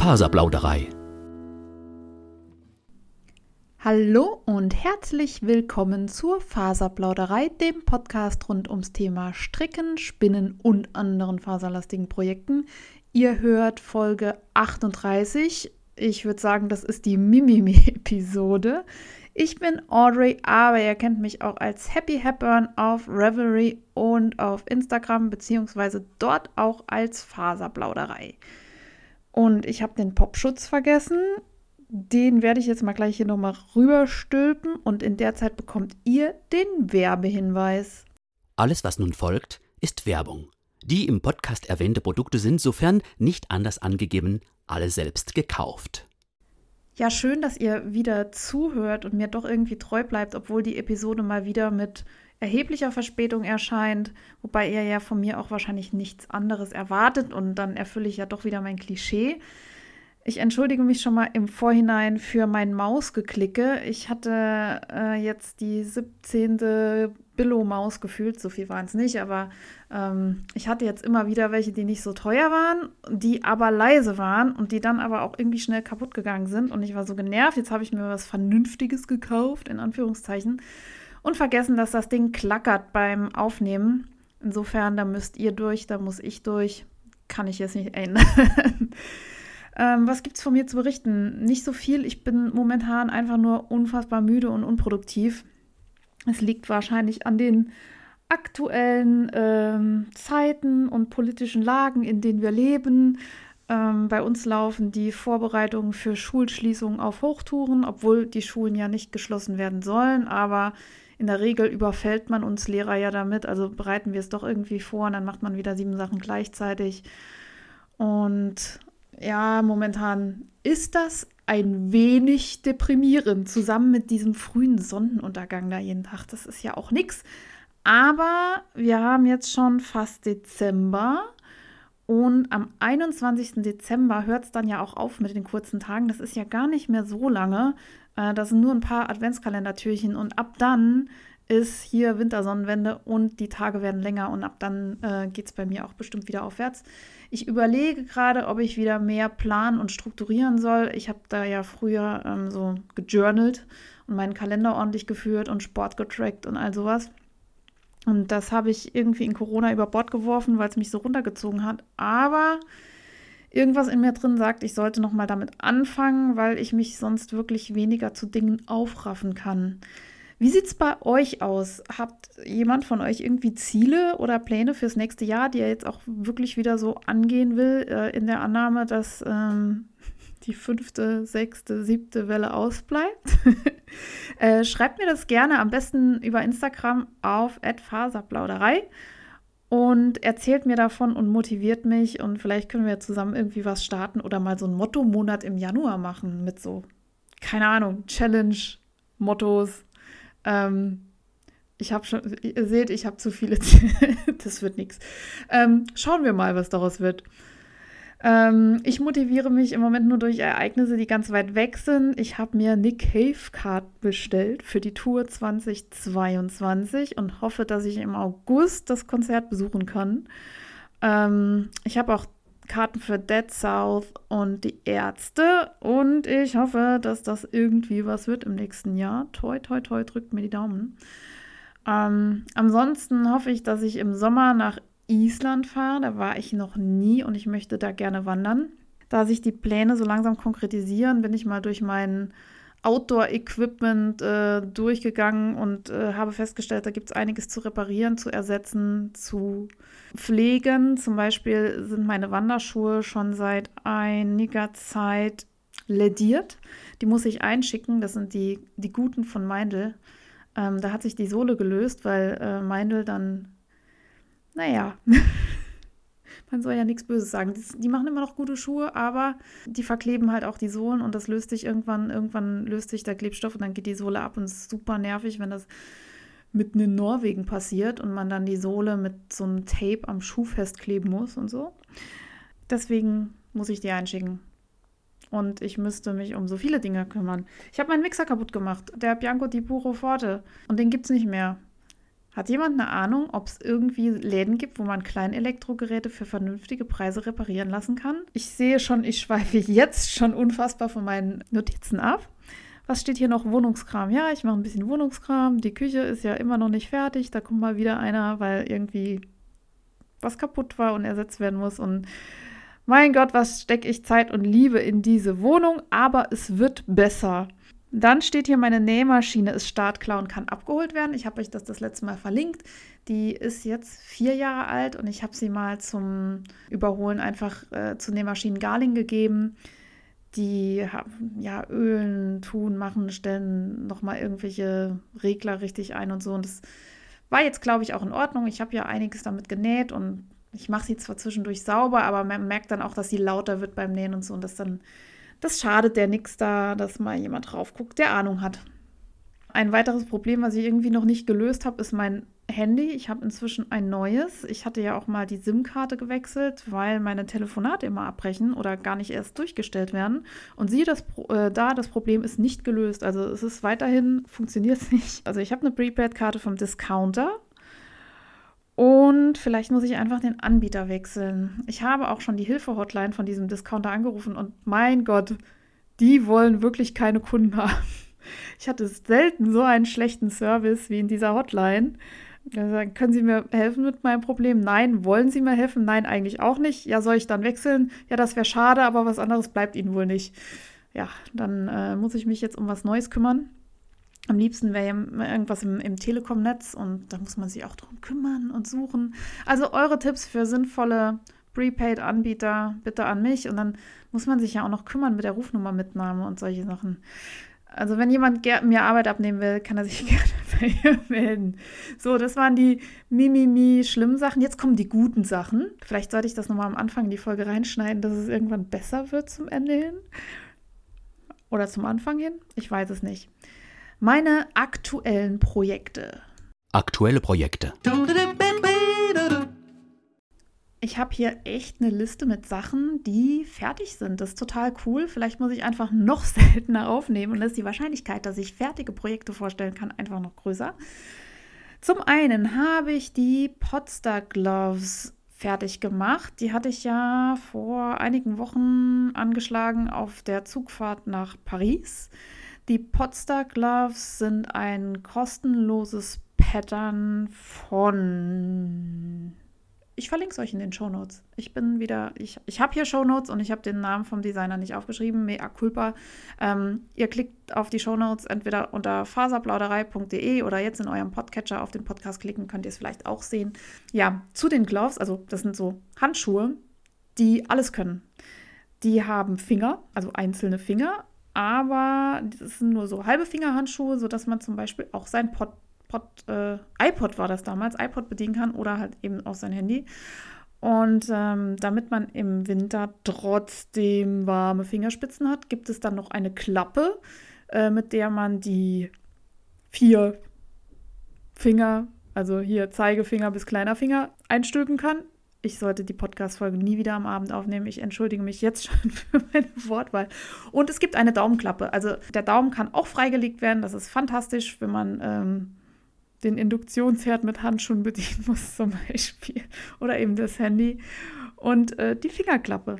Faserplauderei. Hallo und herzlich willkommen zur Faserplauderei, dem Podcast rund ums Thema Stricken, Spinnen und anderen faserlastigen Projekten. Ihr hört Folge 38. Ich würde sagen, das ist die Mimimi-Episode. Ich bin Audrey, aber ihr kennt mich auch als Happy Hepburn auf Revelry und auf Instagram, beziehungsweise dort auch als Faserplauderei. Und ich habe den Popschutz vergessen. Den werde ich jetzt mal gleich hier nochmal rüberstülpen und in der Zeit bekommt ihr den Werbehinweis. Alles, was nun folgt, ist Werbung. Die im Podcast erwähnte Produkte sind, sofern nicht anders angegeben, alle selbst gekauft. Ja, schön, dass ihr wieder zuhört und mir doch irgendwie treu bleibt, obwohl die Episode mal wieder mit erheblicher Verspätung erscheint, wobei ihr ja von mir auch wahrscheinlich nichts anderes erwartet und dann erfülle ich ja doch wieder mein Klischee. Ich entschuldige mich schon mal im Vorhinein für mein Mausgeklicke. Ich hatte äh, jetzt die 17. Billo-Maus gefühlt, so viel waren es nicht, aber ähm, ich hatte jetzt immer wieder welche, die nicht so teuer waren, die aber leise waren und die dann aber auch irgendwie schnell kaputt gegangen sind. Und ich war so genervt, jetzt habe ich mir was Vernünftiges gekauft, in Anführungszeichen, und vergessen, dass das Ding klackert beim Aufnehmen. Insofern, da müsst ihr durch, da muss ich durch. Kann ich jetzt nicht ändern. Ähm, was gibt es von mir zu berichten? Nicht so viel. Ich bin momentan einfach nur unfassbar müde und unproduktiv. Es liegt wahrscheinlich an den aktuellen ähm, Zeiten und politischen Lagen, in denen wir leben. Ähm, bei uns laufen die Vorbereitungen für Schulschließungen auf Hochtouren, obwohl die Schulen ja nicht geschlossen werden sollen. Aber in der Regel überfällt man uns Lehrer ja damit. Also bereiten wir es doch irgendwie vor und dann macht man wieder sieben Sachen gleichzeitig. Und ja, momentan ist das ein wenig deprimierend, zusammen mit diesem frühen Sonnenuntergang da jeden Tag. Das ist ja auch nichts. Aber wir haben jetzt schon fast Dezember und am 21. Dezember hört es dann ja auch auf mit den kurzen Tagen. Das ist ja gar nicht mehr so lange. Äh, das sind nur ein paar Adventskalendertürchen und ab dann ist hier Wintersonnenwende und die Tage werden länger und ab dann äh, geht es bei mir auch bestimmt wieder aufwärts. Ich überlege gerade, ob ich wieder mehr planen und strukturieren soll. Ich habe da ja früher ähm, so gejournalt und meinen Kalender ordentlich geführt und Sport getrackt und all sowas. Und das habe ich irgendwie in Corona über Bord geworfen, weil es mich so runtergezogen hat. Aber irgendwas in mir drin sagt, ich sollte noch mal damit anfangen, weil ich mich sonst wirklich weniger zu Dingen aufraffen kann. Wie sieht es bei euch aus? Habt jemand von euch irgendwie Ziele oder Pläne fürs nächste Jahr, die er jetzt auch wirklich wieder so angehen will, äh, in der Annahme, dass ähm, die fünfte, sechste, siebte Welle ausbleibt? äh, schreibt mir das gerne am besten über Instagram auf @faserplauderei und erzählt mir davon und motiviert mich und vielleicht können wir zusammen irgendwie was starten oder mal so einen Motto-Monat im Januar machen mit so, keine Ahnung, Challenge, Mottos, ähm, ich habe schon, ihr seht, ich habe zu viele. das wird nichts. Ähm, schauen wir mal, was daraus wird. Ähm, ich motiviere mich im Moment nur durch Ereignisse, die ganz weit weg sind. Ich habe mir Nick Cave Card bestellt für die Tour 2022 und hoffe, dass ich im August das Konzert besuchen kann. Ähm, ich habe auch Karten für Dead South und die Ärzte. Und ich hoffe, dass das irgendwie was wird im nächsten Jahr. Toi, toi, toi, drückt mir die Daumen. Ähm, ansonsten hoffe ich, dass ich im Sommer nach Island fahre. Da war ich noch nie und ich möchte da gerne wandern. Da sich die Pläne so langsam konkretisieren, bin ich mal durch meinen Outdoor-Equipment äh, durchgegangen und äh, habe festgestellt, da gibt es einiges zu reparieren, zu ersetzen, zu pflegen. Zum Beispiel sind meine Wanderschuhe schon seit einiger Zeit lediert. Die muss ich einschicken. Das sind die, die guten von Meindl. Ähm, da hat sich die Sohle gelöst, weil äh, Meindl dann, naja, man soll ja nichts Böses sagen. Die, die, machen immer noch gute Schuhe, aber die verkleben halt auch die Sohlen und das löst sich irgendwann, irgendwann löst sich der Klebstoff und dann geht die Sohle ab und es ist super nervig, wenn das mitten in Norwegen passiert und man dann die Sohle mit so einem Tape am Schuh festkleben muss und so. Deswegen muss ich die einschicken. Und ich müsste mich um so viele Dinge kümmern. Ich habe meinen Mixer kaputt gemacht, der Bianco di Puro Forte. Und den gibt es nicht mehr. Hat jemand eine Ahnung, ob es irgendwie Läden gibt, wo man Kleinelektrogeräte für vernünftige Preise reparieren lassen kann? Ich sehe schon, ich schweife jetzt schon unfassbar von meinen Notizen ab. Was steht hier noch? Wohnungskram. Ja, ich mache ein bisschen Wohnungskram. Die Küche ist ja immer noch nicht fertig. Da kommt mal wieder einer, weil irgendwie was kaputt war und ersetzt werden muss. Und mein Gott, was stecke ich Zeit und Liebe in diese Wohnung, aber es wird besser. Dann steht hier, meine Nähmaschine ist startklar und kann abgeholt werden. Ich habe euch das das letzte Mal verlinkt. Die ist jetzt vier Jahre alt und ich habe sie mal zum Überholen einfach äh, zu Nähmaschinen Garling gegeben. Die ja, ölen, tun, machen, stellen nochmal irgendwelche Regler richtig ein und so. Und das war jetzt, glaube ich, auch in Ordnung. Ich habe ja einiges damit genäht und ich mache sie zwar zwischendurch sauber, aber man merkt dann auch, dass sie lauter wird beim Nähen und so und das dann das schadet der nix da, dass mal jemand drauf guckt, der Ahnung hat. Ein weiteres Problem, was ich irgendwie noch nicht gelöst habe, ist mein Handy. Ich habe inzwischen ein neues. Ich hatte ja auch mal die SIM-Karte gewechselt, weil meine Telefonate immer abbrechen oder gar nicht erst durchgestellt werden. Und siehe das, äh, da, das Problem ist nicht gelöst. Also es ist weiterhin, funktioniert es nicht. Also ich habe eine Prepaid-Karte vom Discounter. Und vielleicht muss ich einfach den Anbieter wechseln. Ich habe auch schon die Hilfe-Hotline von diesem Discounter angerufen und mein Gott, die wollen wirklich keine Kunden haben. Ich hatte selten so einen schlechten Service wie in dieser Hotline. Sagen, können Sie mir helfen mit meinem Problem? Nein. Wollen Sie mir helfen? Nein, eigentlich auch nicht. Ja, soll ich dann wechseln? Ja, das wäre schade, aber was anderes bleibt Ihnen wohl nicht. Ja, dann äh, muss ich mich jetzt um was Neues kümmern. Am liebsten wäre ja irgendwas im, im Telekom-Netz und da muss man sich auch drum kümmern und suchen. Also eure Tipps für sinnvolle Prepaid-Anbieter bitte an mich und dann muss man sich ja auch noch kümmern mit der Rufnummer-Mitnahme und solche Sachen. Also wenn jemand mir Arbeit abnehmen will, kann er sich gerne bei mir melden. So, das waren die Mimimi schlimmen Sachen. Jetzt kommen die guten Sachen. Vielleicht sollte ich das nochmal am Anfang in die Folge reinschneiden, dass es irgendwann besser wird zum Ende hin. Oder zum Anfang hin. Ich weiß es nicht. Meine aktuellen Projekte. Aktuelle Projekte. Ich habe hier echt eine Liste mit Sachen, die fertig sind. Das ist total cool. Vielleicht muss ich einfach noch seltener aufnehmen und ist die Wahrscheinlichkeit, dass ich fertige Projekte vorstellen kann, einfach noch größer. Zum einen habe ich die Podstar Gloves fertig gemacht. Die hatte ich ja vor einigen Wochen angeschlagen auf der Zugfahrt nach Paris. Die Podstar Gloves sind ein kostenloses Pattern von. Ich verlinke es euch in den Show Notes. Ich bin wieder, ich, ich habe hier Show Notes und ich habe den Namen vom Designer nicht aufgeschrieben, mea culpa. Ähm, ihr klickt auf die Show Notes entweder unter faserplauderei.de oder jetzt in eurem Podcatcher auf den Podcast klicken, könnt ihr es vielleicht auch sehen. Ja, zu den Gloves, also das sind so Handschuhe, die alles können. Die haben Finger, also einzelne Finger, aber das sind nur so halbe Fingerhandschuhe, sodass man zum Beispiel auch sein Pod, Pod, äh, iPod war das damals, iPod bedienen kann oder halt eben auch sein Handy. Und ähm, damit man im Winter trotzdem warme Fingerspitzen hat, gibt es dann noch eine Klappe, äh, mit der man die vier Finger, also hier Zeigefinger bis kleiner Finger, einstülpen kann ich sollte die Podcast-Folge nie wieder am Abend aufnehmen. Ich entschuldige mich jetzt schon für meine Wortwahl. Und es gibt eine Daumenklappe. Also der Daumen kann auch freigelegt werden. Das ist fantastisch, wenn man ähm, den Induktionsherd mit Handschuhen bedienen muss, zum Beispiel. Oder eben das Handy. Und äh, die Fingerklappe.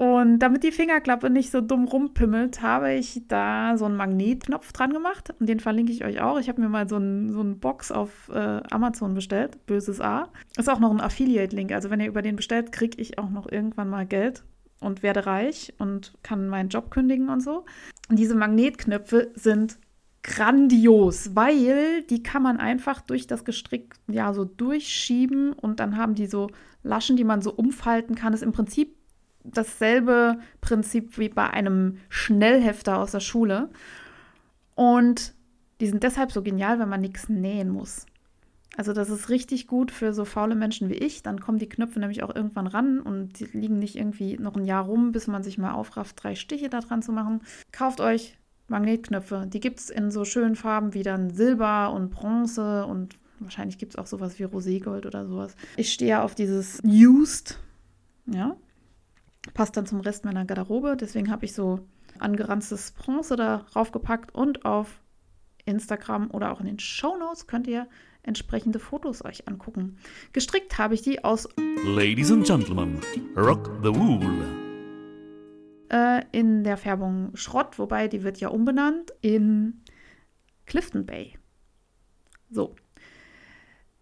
Und damit die Fingerklappe nicht so dumm rumpimmelt, habe ich da so einen Magnetknopf dran gemacht. Und den verlinke ich euch auch. Ich habe mir mal so einen so Box auf äh, Amazon bestellt. Böses A. Ist auch noch ein Affiliate-Link. Also wenn ihr über den bestellt, kriege ich auch noch irgendwann mal Geld und werde reich und kann meinen Job kündigen und so. Und diese Magnetknöpfe sind grandios, weil die kann man einfach durch das Gestrick ja so durchschieben und dann haben die so Laschen, die man so umfalten kann. Das ist im Prinzip dasselbe Prinzip wie bei einem Schnellhefter aus der Schule. Und die sind deshalb so genial, wenn man nichts nähen muss. Also das ist richtig gut für so faule Menschen wie ich. Dann kommen die Knöpfe nämlich auch irgendwann ran und die liegen nicht irgendwie noch ein Jahr rum, bis man sich mal aufrafft, drei Stiche da dran zu machen. Kauft euch Magnetknöpfe. Die gibt es in so schönen Farben wie dann Silber und Bronze und wahrscheinlich gibt es auch sowas wie Roségold oder sowas. Ich stehe ja auf dieses Used, ja, Passt dann zum Rest meiner Garderobe. Deswegen habe ich so angeranztes Bronze da raufgepackt und auf Instagram oder auch in den Show Notes könnt ihr entsprechende Fotos euch angucken. Gestrickt habe ich die aus Ladies and Gentlemen, Rock the Wool. Äh, in der Färbung Schrott, wobei die wird ja umbenannt in Clifton Bay. So.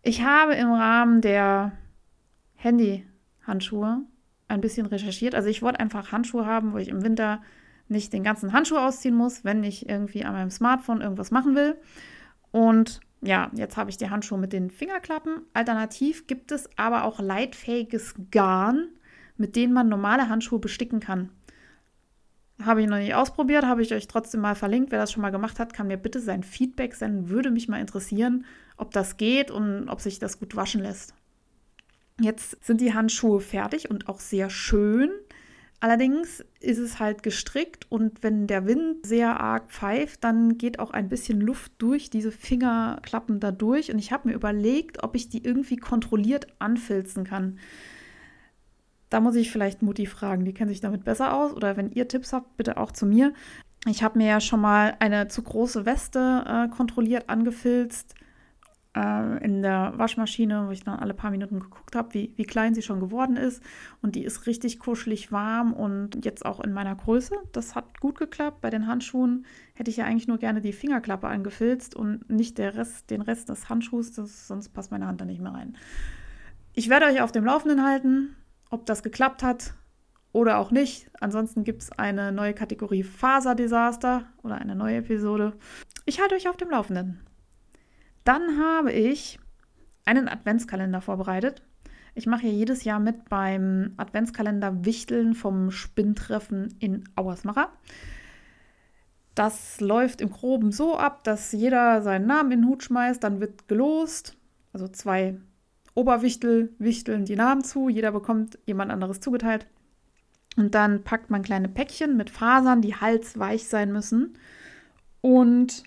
Ich habe im Rahmen der Handy-Handschuhe ein bisschen recherchiert. Also ich wollte einfach Handschuhe haben, wo ich im Winter nicht den ganzen Handschuh ausziehen muss, wenn ich irgendwie an meinem Smartphone irgendwas machen will. Und ja, jetzt habe ich die Handschuhe mit den Fingerklappen. Alternativ gibt es aber auch leitfähiges Garn, mit dem man normale Handschuhe besticken kann. Habe ich noch nicht ausprobiert, habe ich euch trotzdem mal verlinkt. Wer das schon mal gemacht hat, kann mir bitte sein Feedback senden. Würde mich mal interessieren, ob das geht und ob sich das gut waschen lässt. Jetzt sind die Handschuhe fertig und auch sehr schön. Allerdings ist es halt gestrickt und wenn der Wind sehr arg pfeift, dann geht auch ein bisschen Luft durch diese Fingerklappen da durch. Und ich habe mir überlegt, ob ich die irgendwie kontrolliert anfilzen kann. Da muss ich vielleicht Mutti fragen, die kennt sich damit besser aus. Oder wenn ihr Tipps habt, bitte auch zu mir. Ich habe mir ja schon mal eine zu große Weste äh, kontrolliert angefilzt äh, in der Waschmaschine, wo ich dann alle paar Minuten geguckt habe, wie, wie klein sie schon geworden ist. Und die ist richtig kuschelig warm und jetzt auch in meiner Größe. Das hat gut geklappt. Bei den Handschuhen hätte ich ja eigentlich nur gerne die Fingerklappe angefilzt und nicht der Rest, den Rest des Handschuhs, das, sonst passt meine Hand da nicht mehr rein. Ich werde euch auf dem Laufenden halten, ob das geklappt hat oder auch nicht. Ansonsten gibt es eine neue Kategorie Faserdesaster oder eine neue Episode. Ich halte euch auf dem Laufenden. Dann habe ich einen Adventskalender vorbereitet. Ich mache ja jedes Jahr mit beim Adventskalender Wichteln vom Spinntreffen in Auersmacher. Das läuft im Groben so ab, dass jeder seinen Namen in den Hut schmeißt, dann wird gelost. Also zwei Oberwichtel wichteln die Namen zu, jeder bekommt jemand anderes zugeteilt. Und dann packt man kleine Päckchen mit Fasern, die halsweich sein müssen. Und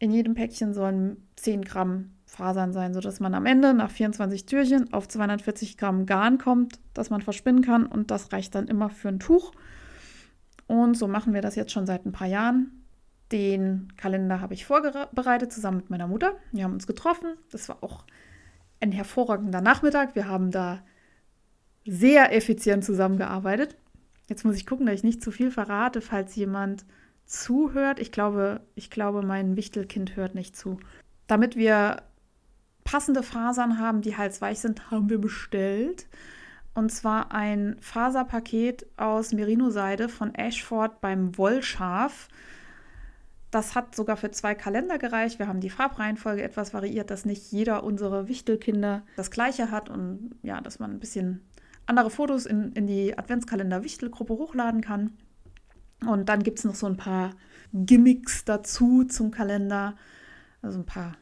in jedem Päckchen sollen 10 Gramm Fasern sein, sodass man am Ende nach 24 Türchen auf 240 Gramm Garn kommt, das man verspinnen kann. Und das reicht dann immer für ein Tuch. Und so machen wir das jetzt schon seit ein paar Jahren. Den Kalender habe ich vorbereitet zusammen mit meiner Mutter. Wir haben uns getroffen. Das war auch ein hervorragender Nachmittag. Wir haben da sehr effizient zusammengearbeitet. Jetzt muss ich gucken, dass ich nicht zu viel verrate, falls jemand zuhört. Ich glaube, ich glaube, mein Wichtelkind hört nicht zu. Damit wir passende Fasern haben, die halsweich sind, haben wir bestellt. Und zwar ein Faserpaket aus Merino-Seide von Ashford beim Wollschaf. Das hat sogar für zwei Kalender gereicht. Wir haben die Farbreihenfolge etwas variiert, dass nicht jeder unserer Wichtelkinder das gleiche hat und ja, dass man ein bisschen andere Fotos in, in die Adventskalender-Wichtelgruppe hochladen kann. Und dann gibt es noch so ein paar Gimmicks dazu zum Kalender. Also ein paar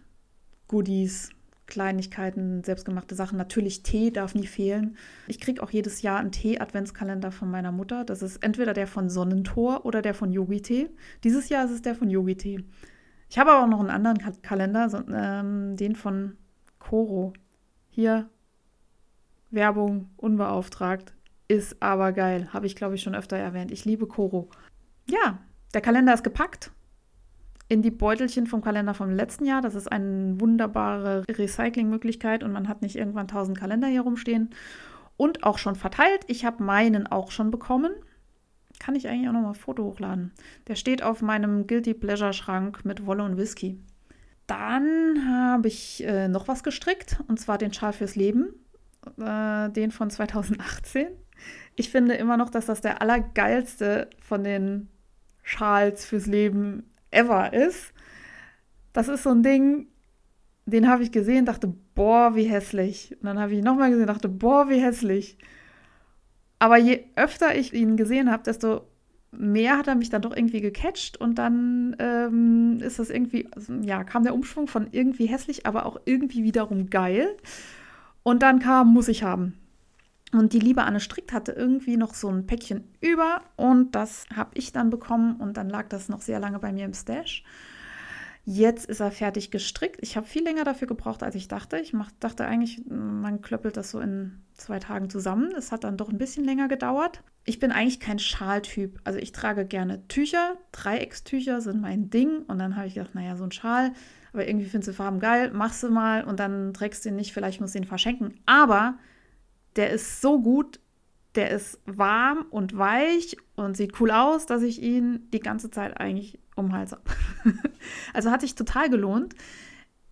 Goodies, Kleinigkeiten, selbstgemachte Sachen. Natürlich Tee darf nie fehlen. Ich kriege auch jedes Jahr einen Tee-Adventskalender von meiner Mutter. Das ist entweder der von Sonnentor oder der von Yogi-Tee. Dieses Jahr ist es der von Yogi-Tee. Ich habe aber auch noch einen anderen Ka Kalender, so, ähm, den von Koro. Hier Werbung unbeauftragt. Ist aber geil. Habe ich, glaube ich, schon öfter erwähnt. Ich liebe Koro. Ja, der Kalender ist gepackt in die Beutelchen vom Kalender vom letzten Jahr. Das ist eine wunderbare Recyclingmöglichkeit und man hat nicht irgendwann tausend Kalender hier rumstehen. Und auch schon verteilt. Ich habe meinen auch schon bekommen. Kann ich eigentlich auch noch mal ein Foto hochladen. Der steht auf meinem Guilty Pleasure Schrank mit Wolle und Whisky. Dann habe ich äh, noch was gestrickt und zwar den Schal fürs Leben, äh, den von 2018. Ich finde immer noch, dass das der allergeilste von den Schals fürs Leben ever ist. Das ist so ein Ding, den habe ich gesehen, dachte, boah, wie hässlich. Und dann habe ich ihn nochmal gesehen, dachte, boah, wie hässlich. Aber je öfter ich ihn gesehen habe, desto mehr hat er mich dann doch irgendwie gecatcht und dann ähm, ist das irgendwie, also, ja, kam der Umschwung von irgendwie hässlich, aber auch irgendwie wiederum geil. Und dann kam, muss ich haben. Und die liebe Anne Strickt hatte irgendwie noch so ein Päckchen über und das habe ich dann bekommen und dann lag das noch sehr lange bei mir im Stash. Jetzt ist er fertig gestrickt. Ich habe viel länger dafür gebraucht, als ich dachte. Ich mach, dachte eigentlich, man klöppelt das so in zwei Tagen zusammen. Es hat dann doch ein bisschen länger gedauert. Ich bin eigentlich kein Schaltyp. Also ich trage gerne Tücher. Dreieckstücher sind mein Ding. Und dann habe ich gedacht, naja, so ein Schal aber irgendwie findest du Farben geil, machst du mal und dann trägst du ihn nicht, vielleicht musst du ihn verschenken. Aber der ist so gut, der ist warm und weich und sieht cool aus, dass ich ihn die ganze Zeit eigentlich um habe. also hat sich total gelohnt.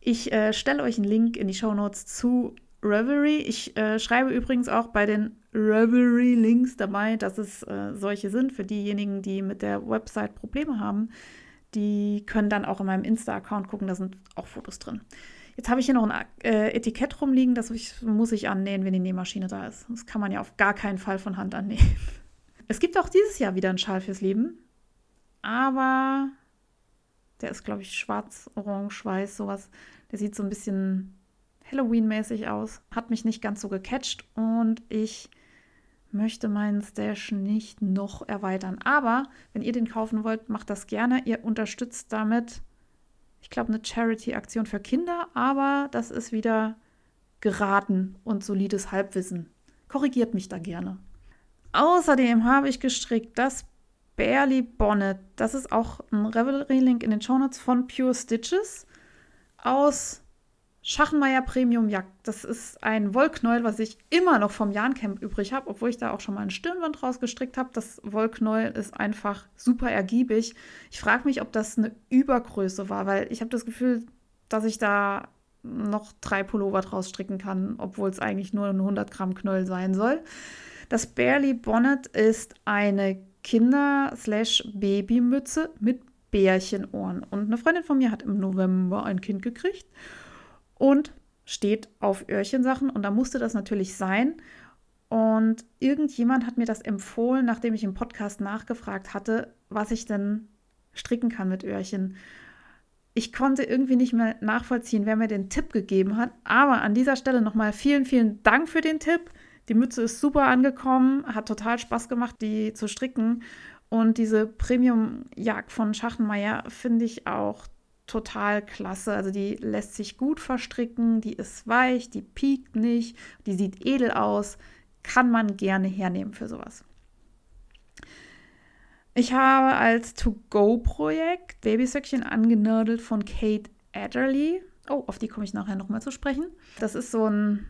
Ich äh, stelle euch einen Link in die Show Notes zu Reverie. Ich äh, schreibe übrigens auch bei den Reverie-Links dabei, dass es äh, solche sind für diejenigen, die mit der Website Probleme haben. Die können dann auch in meinem Insta-Account gucken, da sind auch Fotos drin. Jetzt habe ich hier noch ein äh, Etikett rumliegen, das ich, muss ich annähen, wenn die Nähmaschine da ist. Das kann man ja auf gar keinen Fall von Hand annähen. Es gibt auch dieses Jahr wieder einen Schal fürs Leben, aber der ist, glaube ich, schwarz, orange, weiß, sowas. Der sieht so ein bisschen Halloween-mäßig aus. Hat mich nicht ganz so gecatcht und ich möchte meinen Stash nicht noch erweitern. Aber wenn ihr den kaufen wollt, macht das gerne. Ihr unterstützt damit, ich glaube, eine Charity-Aktion für Kinder, aber das ist wieder geraten und solides Halbwissen. Korrigiert mich da gerne. Außerdem habe ich gestrickt das Barely Bonnet. Das ist auch ein Revelry-Link in den Shownotes von Pure Stitches aus Schachenmeier Premium Jagd. Das ist ein Wollknäuel, was ich immer noch vom Jahncamp übrig habe, obwohl ich da auch schon mal ein Stirnband rausgestrickt habe. Das Wollknäuel ist einfach super ergiebig. Ich frage mich, ob das eine Übergröße war, weil ich habe das Gefühl, dass ich da noch drei Pullover draus stricken kann, obwohl es eigentlich nur ein 100 Gramm Knäuel sein soll. Das Barely Bonnet ist eine Kinder-Babymütze mit Bärchenohren. Und eine Freundin von mir hat im November ein Kind gekriegt und steht auf Öhrchensachen und da musste das natürlich sein. Und irgendjemand hat mir das empfohlen, nachdem ich im Podcast nachgefragt hatte, was ich denn stricken kann mit Öhrchen. Ich konnte irgendwie nicht mehr nachvollziehen, wer mir den Tipp gegeben hat. Aber an dieser Stelle nochmal vielen, vielen Dank für den Tipp. Die Mütze ist super angekommen, hat total Spaß gemacht, die zu stricken. Und diese Premium-Jagd von Schachenmeier finde ich auch total klasse. Also die lässt sich gut verstricken, die ist weich, die piekt nicht, die sieht edel aus. Kann man gerne hernehmen für sowas. Ich habe als To-Go-Projekt Babysöckchen angenördelt von Kate Adderley. Oh, auf die komme ich nachher nochmal zu sprechen. Das ist so ein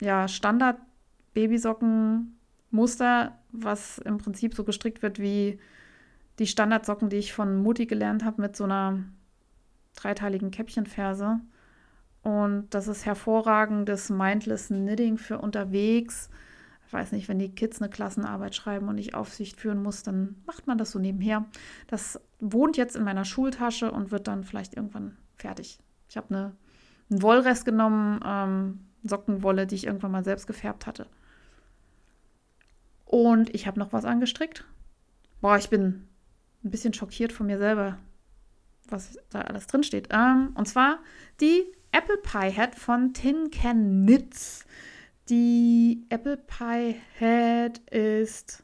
ja, Standard-Babysocken-Muster, was im Prinzip so gestrickt wird wie die Standardsocken, die ich von Mutti gelernt habe, mit so einer dreiteiligen Käppchenferse. Und das ist hervorragendes Mindless Knitting für unterwegs. Ich weiß nicht, wenn die Kids eine Klassenarbeit schreiben und ich Aufsicht führen muss, dann macht man das so nebenher. Das wohnt jetzt in meiner Schultasche und wird dann vielleicht irgendwann fertig. Ich habe eine, einen Wollrest genommen, ähm, Sockenwolle, die ich irgendwann mal selbst gefärbt hatte. Und ich habe noch was angestrickt. Boah, ich bin ein bisschen schockiert von mir selber was da alles drin steht. Ähm, und zwar die Apple Pie Hat von Tin Can Knits. Die Apple Pie Hat ist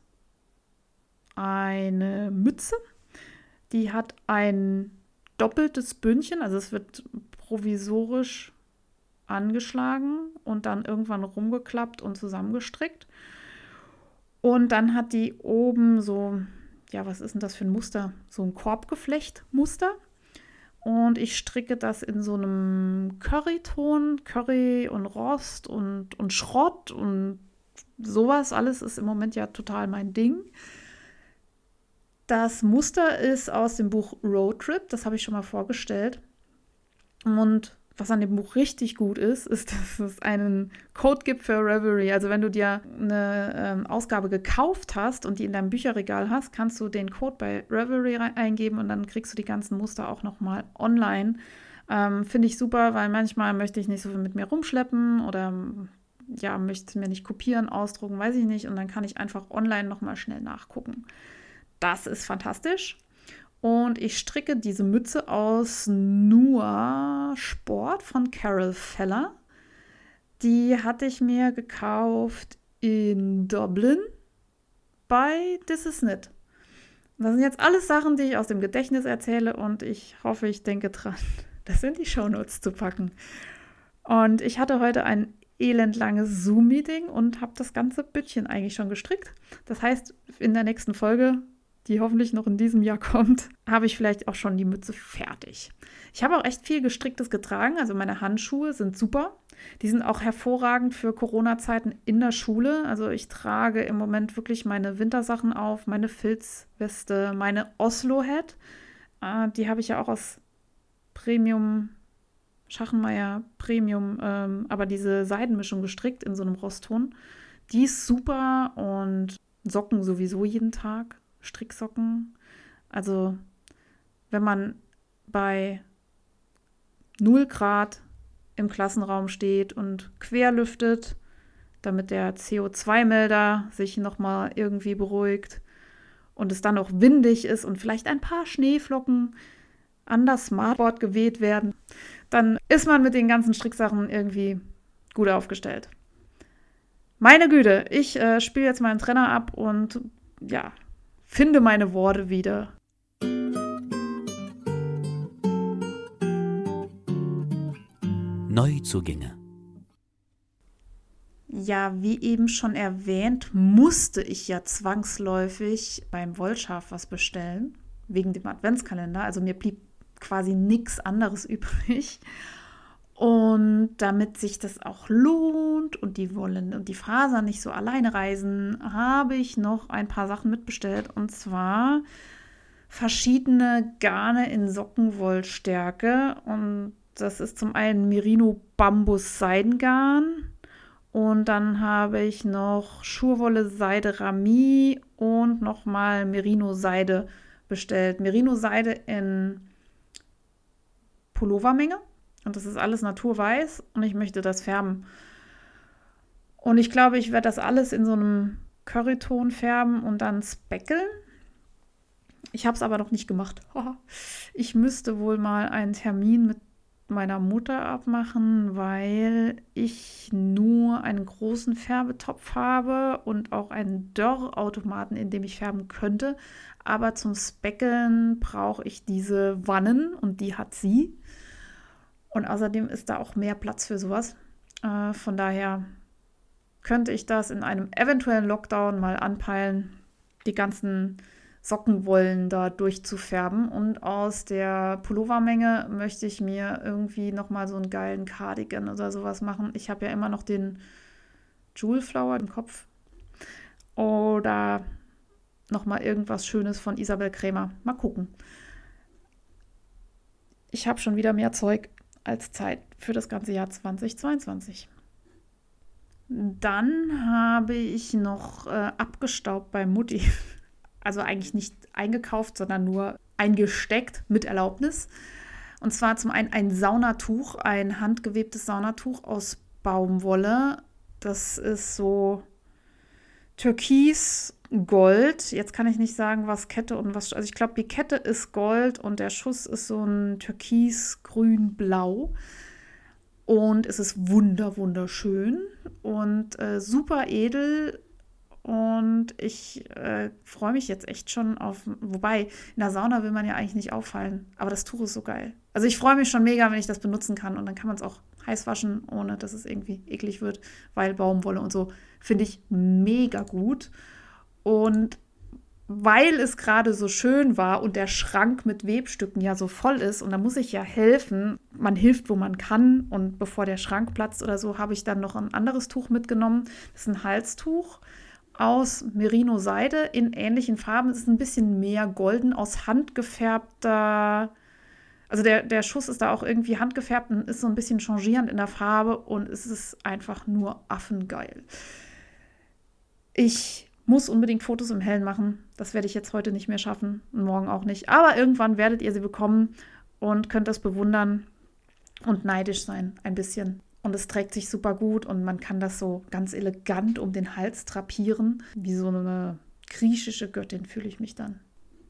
eine Mütze. Die hat ein doppeltes Bündchen, also es wird provisorisch angeschlagen und dann irgendwann rumgeklappt und zusammengestrickt. Und dann hat die oben so, ja, was ist denn das für ein Muster? So ein Korbgeflecht-Muster. Und ich stricke das in so einem Curryton, Curry und Rost und, und Schrott und sowas. Alles ist im Moment ja total mein Ding. Das Muster ist aus dem Buch Road Trip, das habe ich schon mal vorgestellt. Und was an dem Buch richtig gut ist, ist, dass es einen Code gibt für Reverie. Also wenn du dir eine ähm, Ausgabe gekauft hast und die in deinem Bücherregal hast, kannst du den Code bei Reverie eingeben und dann kriegst du die ganzen Muster auch nochmal online. Ähm, Finde ich super, weil manchmal möchte ich nicht so viel mit mir rumschleppen oder ja, möchte mir nicht kopieren, ausdrucken, weiß ich nicht. Und dann kann ich einfach online nochmal schnell nachgucken. Das ist fantastisch. Und ich stricke diese Mütze aus Nur Sport von Carol Feller. Die hatte ich mir gekauft in Dublin bei This Is Knit. Das sind jetzt alles Sachen, die ich aus dem Gedächtnis erzähle und ich hoffe, ich denke dran, das in die Shownotes zu packen. Und ich hatte heute ein elendlanges Zoom-Meeting und habe das ganze Büttchen eigentlich schon gestrickt. Das heißt, in der nächsten Folge die hoffentlich noch in diesem Jahr kommt, habe ich vielleicht auch schon die Mütze fertig. Ich habe auch echt viel gestricktes getragen. Also meine Handschuhe sind super. Die sind auch hervorragend für Corona-Zeiten in der Schule. Also ich trage im Moment wirklich meine Wintersachen auf, meine Filzweste, meine Oslo-Hat. Äh, die habe ich ja auch aus Premium, Schachenmeier Premium, ähm, aber diese Seidenmischung gestrickt in so einem Rostton. Die ist super und Socken sowieso jeden Tag. Stricksocken. Also wenn man bei 0 Grad im Klassenraum steht und querlüftet, damit der CO2-Melder sich nochmal irgendwie beruhigt und es dann auch windig ist und vielleicht ein paar Schneeflocken an das Smartboard geweht werden, dann ist man mit den ganzen Stricksachen irgendwie gut aufgestellt. Meine Güte, ich äh, spiele jetzt meinen Trainer ab und ja, finde meine Worte wieder. Neuzugänge. Ja, wie eben schon erwähnt, musste ich ja zwangsläufig beim Wollschaf was bestellen, wegen dem Adventskalender. Also mir blieb quasi nichts anderes übrig. Und damit sich das auch lohnt und die Wollen und die Fasern nicht so alleine reisen, habe ich noch ein paar Sachen mitbestellt. Und zwar verschiedene Garne in Sockenwollstärke. Und das ist zum einen Merino Bambus Seidengarn. Und dann habe ich noch Schurwolle Seide Rami und nochmal Merino Seide bestellt. Merino Seide in Pullovermenge. Und das ist alles naturweiß und ich möchte das färben. Und ich glaube, ich werde das alles in so einem Curryton färben und dann speckeln. Ich habe es aber noch nicht gemacht. Ich müsste wohl mal einen Termin mit meiner Mutter abmachen, weil ich nur einen großen Färbetopf habe und auch einen Dörrautomaten, in dem ich färben könnte. Aber zum Speckeln brauche ich diese Wannen und die hat sie. Und außerdem ist da auch mehr Platz für sowas. Äh, von daher könnte ich das in einem eventuellen Lockdown mal anpeilen, die ganzen Sockenwollen da durchzufärben. Und aus der Pullovermenge möchte ich mir irgendwie nochmal so einen geilen Cardigan oder sowas machen. Ich habe ja immer noch den Jewel Flower im Kopf. Oder nochmal irgendwas Schönes von Isabel Krämer. Mal gucken. Ich habe schon wieder mehr Zeug als Zeit für das ganze Jahr 2022. Dann habe ich noch äh, abgestaubt bei Mutti. Also eigentlich nicht eingekauft, sondern nur eingesteckt mit Erlaubnis. Und zwar zum einen ein Saunatuch, ein handgewebtes Saunatuch aus Baumwolle. Das ist so türkis Gold. Jetzt kann ich nicht sagen, was Kette und was. Also ich glaube, die Kette ist Gold und der Schuss ist so ein Türkis, Grün, Blau. Und es ist wunder, wunderschön und äh, super edel. Und ich äh, freue mich jetzt echt schon auf. Wobei, in der Sauna will man ja eigentlich nicht auffallen. Aber das Tuch ist so geil. Also ich freue mich schon mega, wenn ich das benutzen kann. Und dann kann man es auch heiß waschen, ohne dass es irgendwie eklig wird, weil Baumwolle und so finde ich mega gut. Und weil es gerade so schön war und der Schrank mit Webstücken ja so voll ist und da muss ich ja helfen, man hilft, wo man kann und bevor der Schrank platzt oder so, habe ich dann noch ein anderes Tuch mitgenommen. Das ist ein Halstuch aus Merino Seide in ähnlichen Farben. Es ist ein bisschen mehr golden aus handgefärbter, also der, der Schuss ist da auch irgendwie handgefärbt und ist so ein bisschen changierend in der Farbe und es ist einfach nur affengeil. Ich muss unbedingt Fotos im Hellen machen. Das werde ich jetzt heute nicht mehr schaffen und morgen auch nicht. Aber irgendwann werdet ihr sie bekommen und könnt das bewundern und neidisch sein, ein bisschen. Und es trägt sich super gut und man kann das so ganz elegant um den Hals trapieren. Wie so eine griechische Göttin fühle ich mich dann.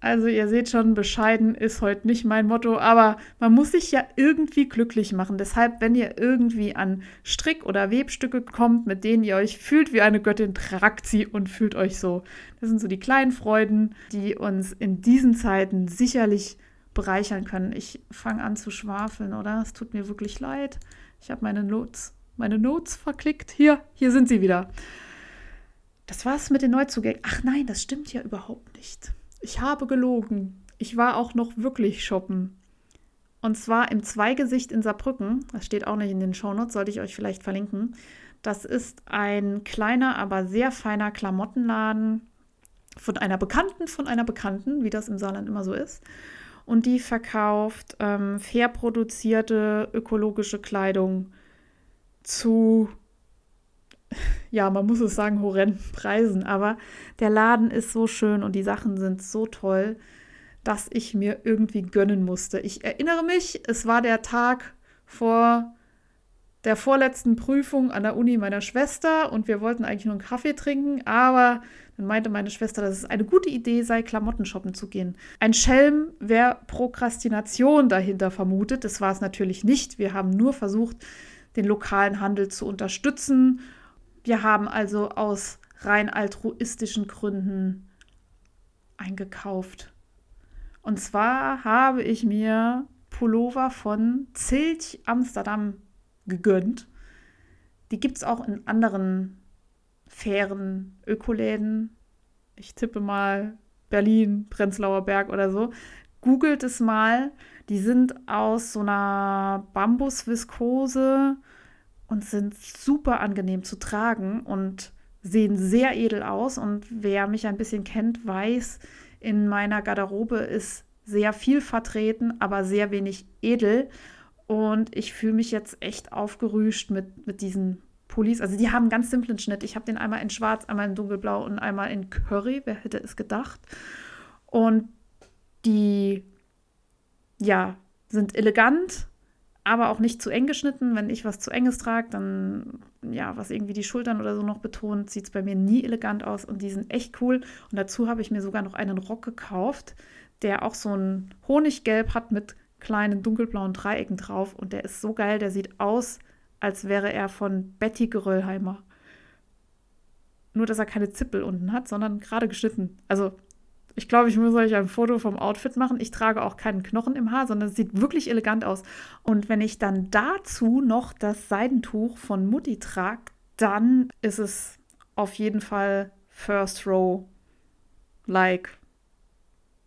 Also ihr seht schon, bescheiden ist heute nicht mein Motto, aber man muss sich ja irgendwie glücklich machen. Deshalb, wenn ihr irgendwie an Strick- oder Webstücke kommt, mit denen ihr euch fühlt wie eine Göttin, tragt sie und fühlt euch so. Das sind so die kleinen Freuden, die uns in diesen Zeiten sicherlich bereichern können. Ich fange an zu schwafeln, oder? Es tut mir wirklich leid. Ich habe meine Notes, meine Notes verklickt. Hier, hier sind sie wieder. Das war's mit den Neuzugängen. Ach nein, das stimmt ja überhaupt nicht. Ich habe gelogen. Ich war auch noch wirklich shoppen. Und zwar im Zweigesicht in Saarbrücken. Das steht auch nicht in den Shownotes, sollte ich euch vielleicht verlinken. Das ist ein kleiner, aber sehr feiner Klamottenladen von einer Bekannten von einer Bekannten, wie das im Saarland immer so ist. Und die verkauft ähm, fair produzierte ökologische Kleidung zu, ja, man muss es sagen, horrenden Preisen. Aber der Laden ist so schön und die Sachen sind so toll das ich mir irgendwie gönnen musste. Ich erinnere mich, es war der Tag vor der vorletzten Prüfung an der Uni meiner Schwester und wir wollten eigentlich nur einen Kaffee trinken, aber dann meinte meine Schwester, dass es eine gute Idee sei, Klamotten shoppen zu gehen. Ein Schelm, wer Prokrastination dahinter vermutet, das war es natürlich nicht. Wir haben nur versucht, den lokalen Handel zu unterstützen. Wir haben also aus rein altruistischen Gründen eingekauft. Und zwar habe ich mir Pullover von Zilch Amsterdam gegönnt. Die gibt es auch in anderen fairen Ökoläden. Ich tippe mal Berlin, Prenzlauer Berg oder so. Googelt es mal. Die sind aus so einer Bambusviskose und sind super angenehm zu tragen und sehen sehr edel aus. Und wer mich ein bisschen kennt, weiß, in meiner Garderobe ist sehr viel vertreten, aber sehr wenig edel. Und ich fühle mich jetzt echt aufgerüscht mit, mit diesen Pullis. Also die haben einen ganz simplen Schnitt. Ich habe den einmal in schwarz, einmal in dunkelblau und einmal in Curry. Wer hätte es gedacht? Und die, ja, sind elegant, aber auch nicht zu eng geschnitten. Wenn ich was zu enges trage, dann, ja, was irgendwie die Schultern oder so noch betont, sieht es bei mir nie elegant aus und die sind echt cool. Und dazu habe ich mir sogar noch einen Rock gekauft, der auch so ein Honiggelb hat mit kleinen dunkelblauen Dreiecken drauf und der ist so geil, der sieht aus, als wäre er von Betty Geröllheimer. Nur, dass er keine Zippel unten hat, sondern gerade geschnitten. Also ich glaube, ich muss euch ein Foto vom Outfit machen. Ich trage auch keinen Knochen im Haar, sondern es sieht wirklich elegant aus. Und wenn ich dann dazu noch das Seidentuch von Mutti trage, dann ist es auf jeden Fall First Row like.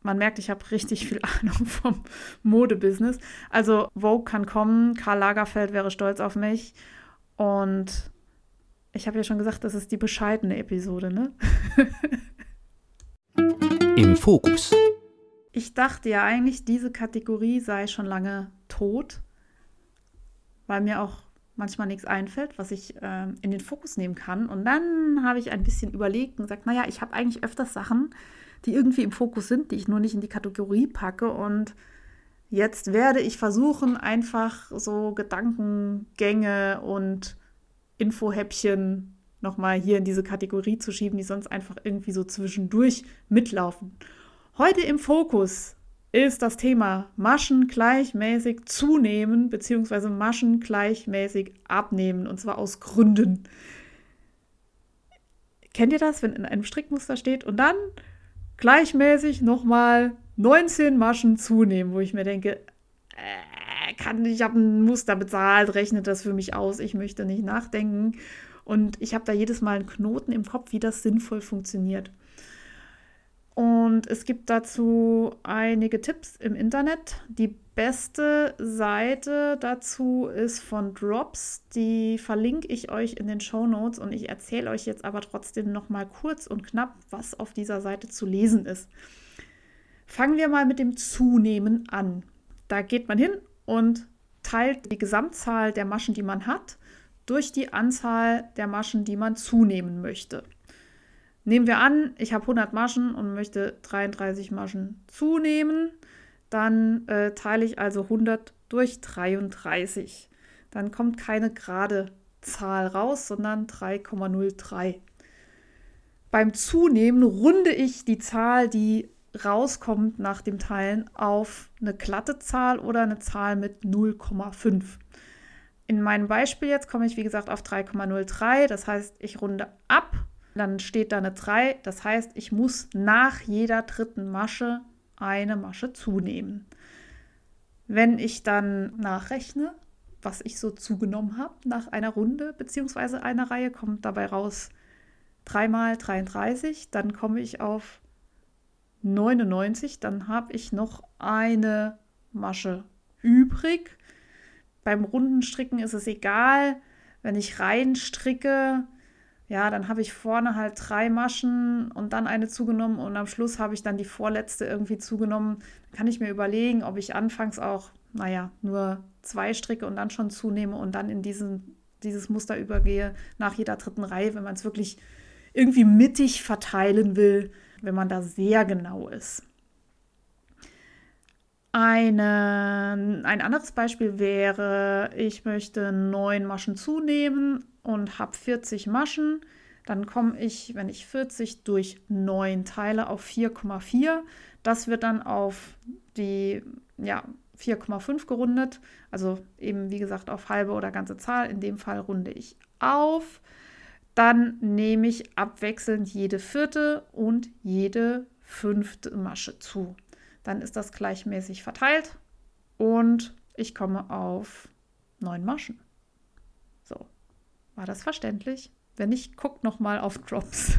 Man merkt, ich habe richtig viel Ahnung vom Modebusiness. Also Vogue kann kommen, Karl Lagerfeld wäre stolz auf mich. Und ich habe ja schon gesagt, das ist die bescheidene Episode, ne? Im Fokus. Ich dachte ja eigentlich, diese Kategorie sei schon lange tot, weil mir auch manchmal nichts einfällt, was ich äh, in den Fokus nehmen kann. Und dann habe ich ein bisschen überlegt und gesagt, naja, ich habe eigentlich öfters Sachen, die irgendwie im Fokus sind, die ich nur nicht in die Kategorie packe. Und jetzt werde ich versuchen, einfach so Gedankengänge und Infohäppchen nochmal hier in diese Kategorie zu schieben, die sonst einfach irgendwie so zwischendurch mitlaufen. Heute im Fokus ist das Thema Maschen gleichmäßig zunehmen bzw. Maschen gleichmäßig abnehmen und zwar aus Gründen. Kennt ihr das, wenn in einem Strickmuster steht und dann gleichmäßig nochmal 19 Maschen zunehmen, wo ich mir denke, äh, kann, ich habe ein Muster bezahlt, rechnet das für mich aus, ich möchte nicht nachdenken. Und ich habe da jedes Mal einen Knoten im Kopf, wie das sinnvoll funktioniert. Und es gibt dazu einige Tipps im Internet. Die beste Seite dazu ist von Drops. Die verlinke ich euch in den Show Notes und ich erzähle euch jetzt aber trotzdem noch mal kurz und knapp, was auf dieser Seite zu lesen ist. Fangen wir mal mit dem Zunehmen an. Da geht man hin und teilt die Gesamtzahl der Maschen, die man hat, durch die Anzahl der Maschen, die man zunehmen möchte. Nehmen wir an, ich habe 100 Maschen und möchte 33 Maschen zunehmen, dann äh, teile ich also 100 durch 33. Dann kommt keine gerade Zahl raus, sondern 3,03. Beim Zunehmen runde ich die Zahl, die rauskommt nach dem Teilen, auf eine glatte Zahl oder eine Zahl mit 0,5. In meinem Beispiel jetzt komme ich, wie gesagt, auf 3,03. Das heißt, ich runde ab. Dann steht da eine 3. Das heißt, ich muss nach jeder dritten Masche eine Masche zunehmen. Wenn ich dann nachrechne, was ich so zugenommen habe nach einer Runde bzw. einer Reihe, kommt dabei raus 3 mal 33. Dann komme ich auf 99. Dann habe ich noch eine Masche übrig. Beim runden Stricken ist es egal. Wenn ich rein stricke, ja, dann habe ich vorne halt drei Maschen und dann eine zugenommen und am Schluss habe ich dann die vorletzte irgendwie zugenommen. Dann kann ich mir überlegen, ob ich anfangs auch, naja, nur zwei stricke und dann schon zunehme und dann in diesen, dieses Muster übergehe nach jeder dritten Reihe, wenn man es wirklich irgendwie mittig verteilen will, wenn man da sehr genau ist. Eine, ein anderes Beispiel wäre, ich möchte neun Maschen zunehmen und habe 40 Maschen. Dann komme ich, wenn ich 40 durch 9 teile, auf 4,4. Das wird dann auf die ja, 4,5 gerundet. Also eben wie gesagt auf halbe oder ganze Zahl. In dem Fall runde ich auf. Dann nehme ich abwechselnd jede vierte und jede fünfte Masche zu. Dann ist das gleichmäßig verteilt und ich komme auf neun Maschen. So, war das verständlich? Wenn nicht, guckt noch mal auf Drops.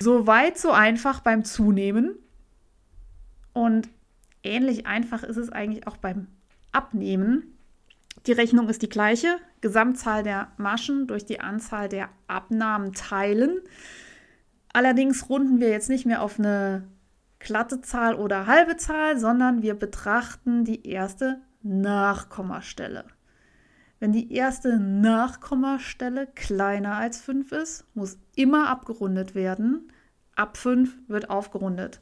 so weit, so einfach beim Zunehmen. Und ähnlich einfach ist es eigentlich auch beim Abnehmen. Die Rechnung ist die gleiche. Gesamtzahl der Maschen durch die Anzahl der Abnahmen teilen. Allerdings runden wir jetzt nicht mehr auf eine glatte Zahl oder halbe Zahl, sondern wir betrachten die erste Nachkommastelle. Wenn die erste Nachkommastelle kleiner als 5 ist, muss immer abgerundet werden. Ab 5 wird aufgerundet.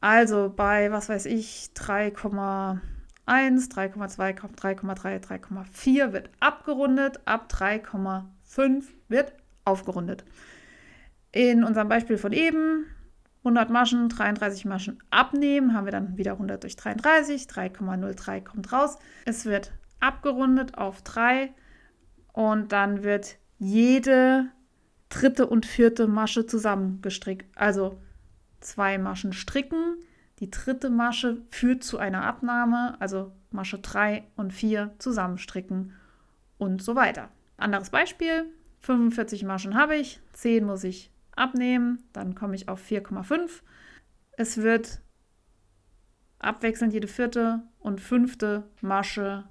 Also bei, was weiß ich, 3,1, 3,2, 3,3, 3,4 wird abgerundet. Ab 3,5 wird aufgerundet. In unserem Beispiel von eben 100 Maschen, 33 Maschen abnehmen, haben wir dann wieder 100 durch 33, 3,03 kommt raus. Es wird abgerundet auf 3 und dann wird jede dritte und vierte Masche zusammengestrickt. Also zwei Maschen stricken, die dritte Masche führt zu einer Abnahme, also Masche 3 und 4 zusammenstricken und so weiter. Anderes Beispiel, 45 Maschen habe ich, 10 muss ich abnehmen, dann komme ich auf 4,5. Es wird abwechselnd jede vierte und fünfte Masche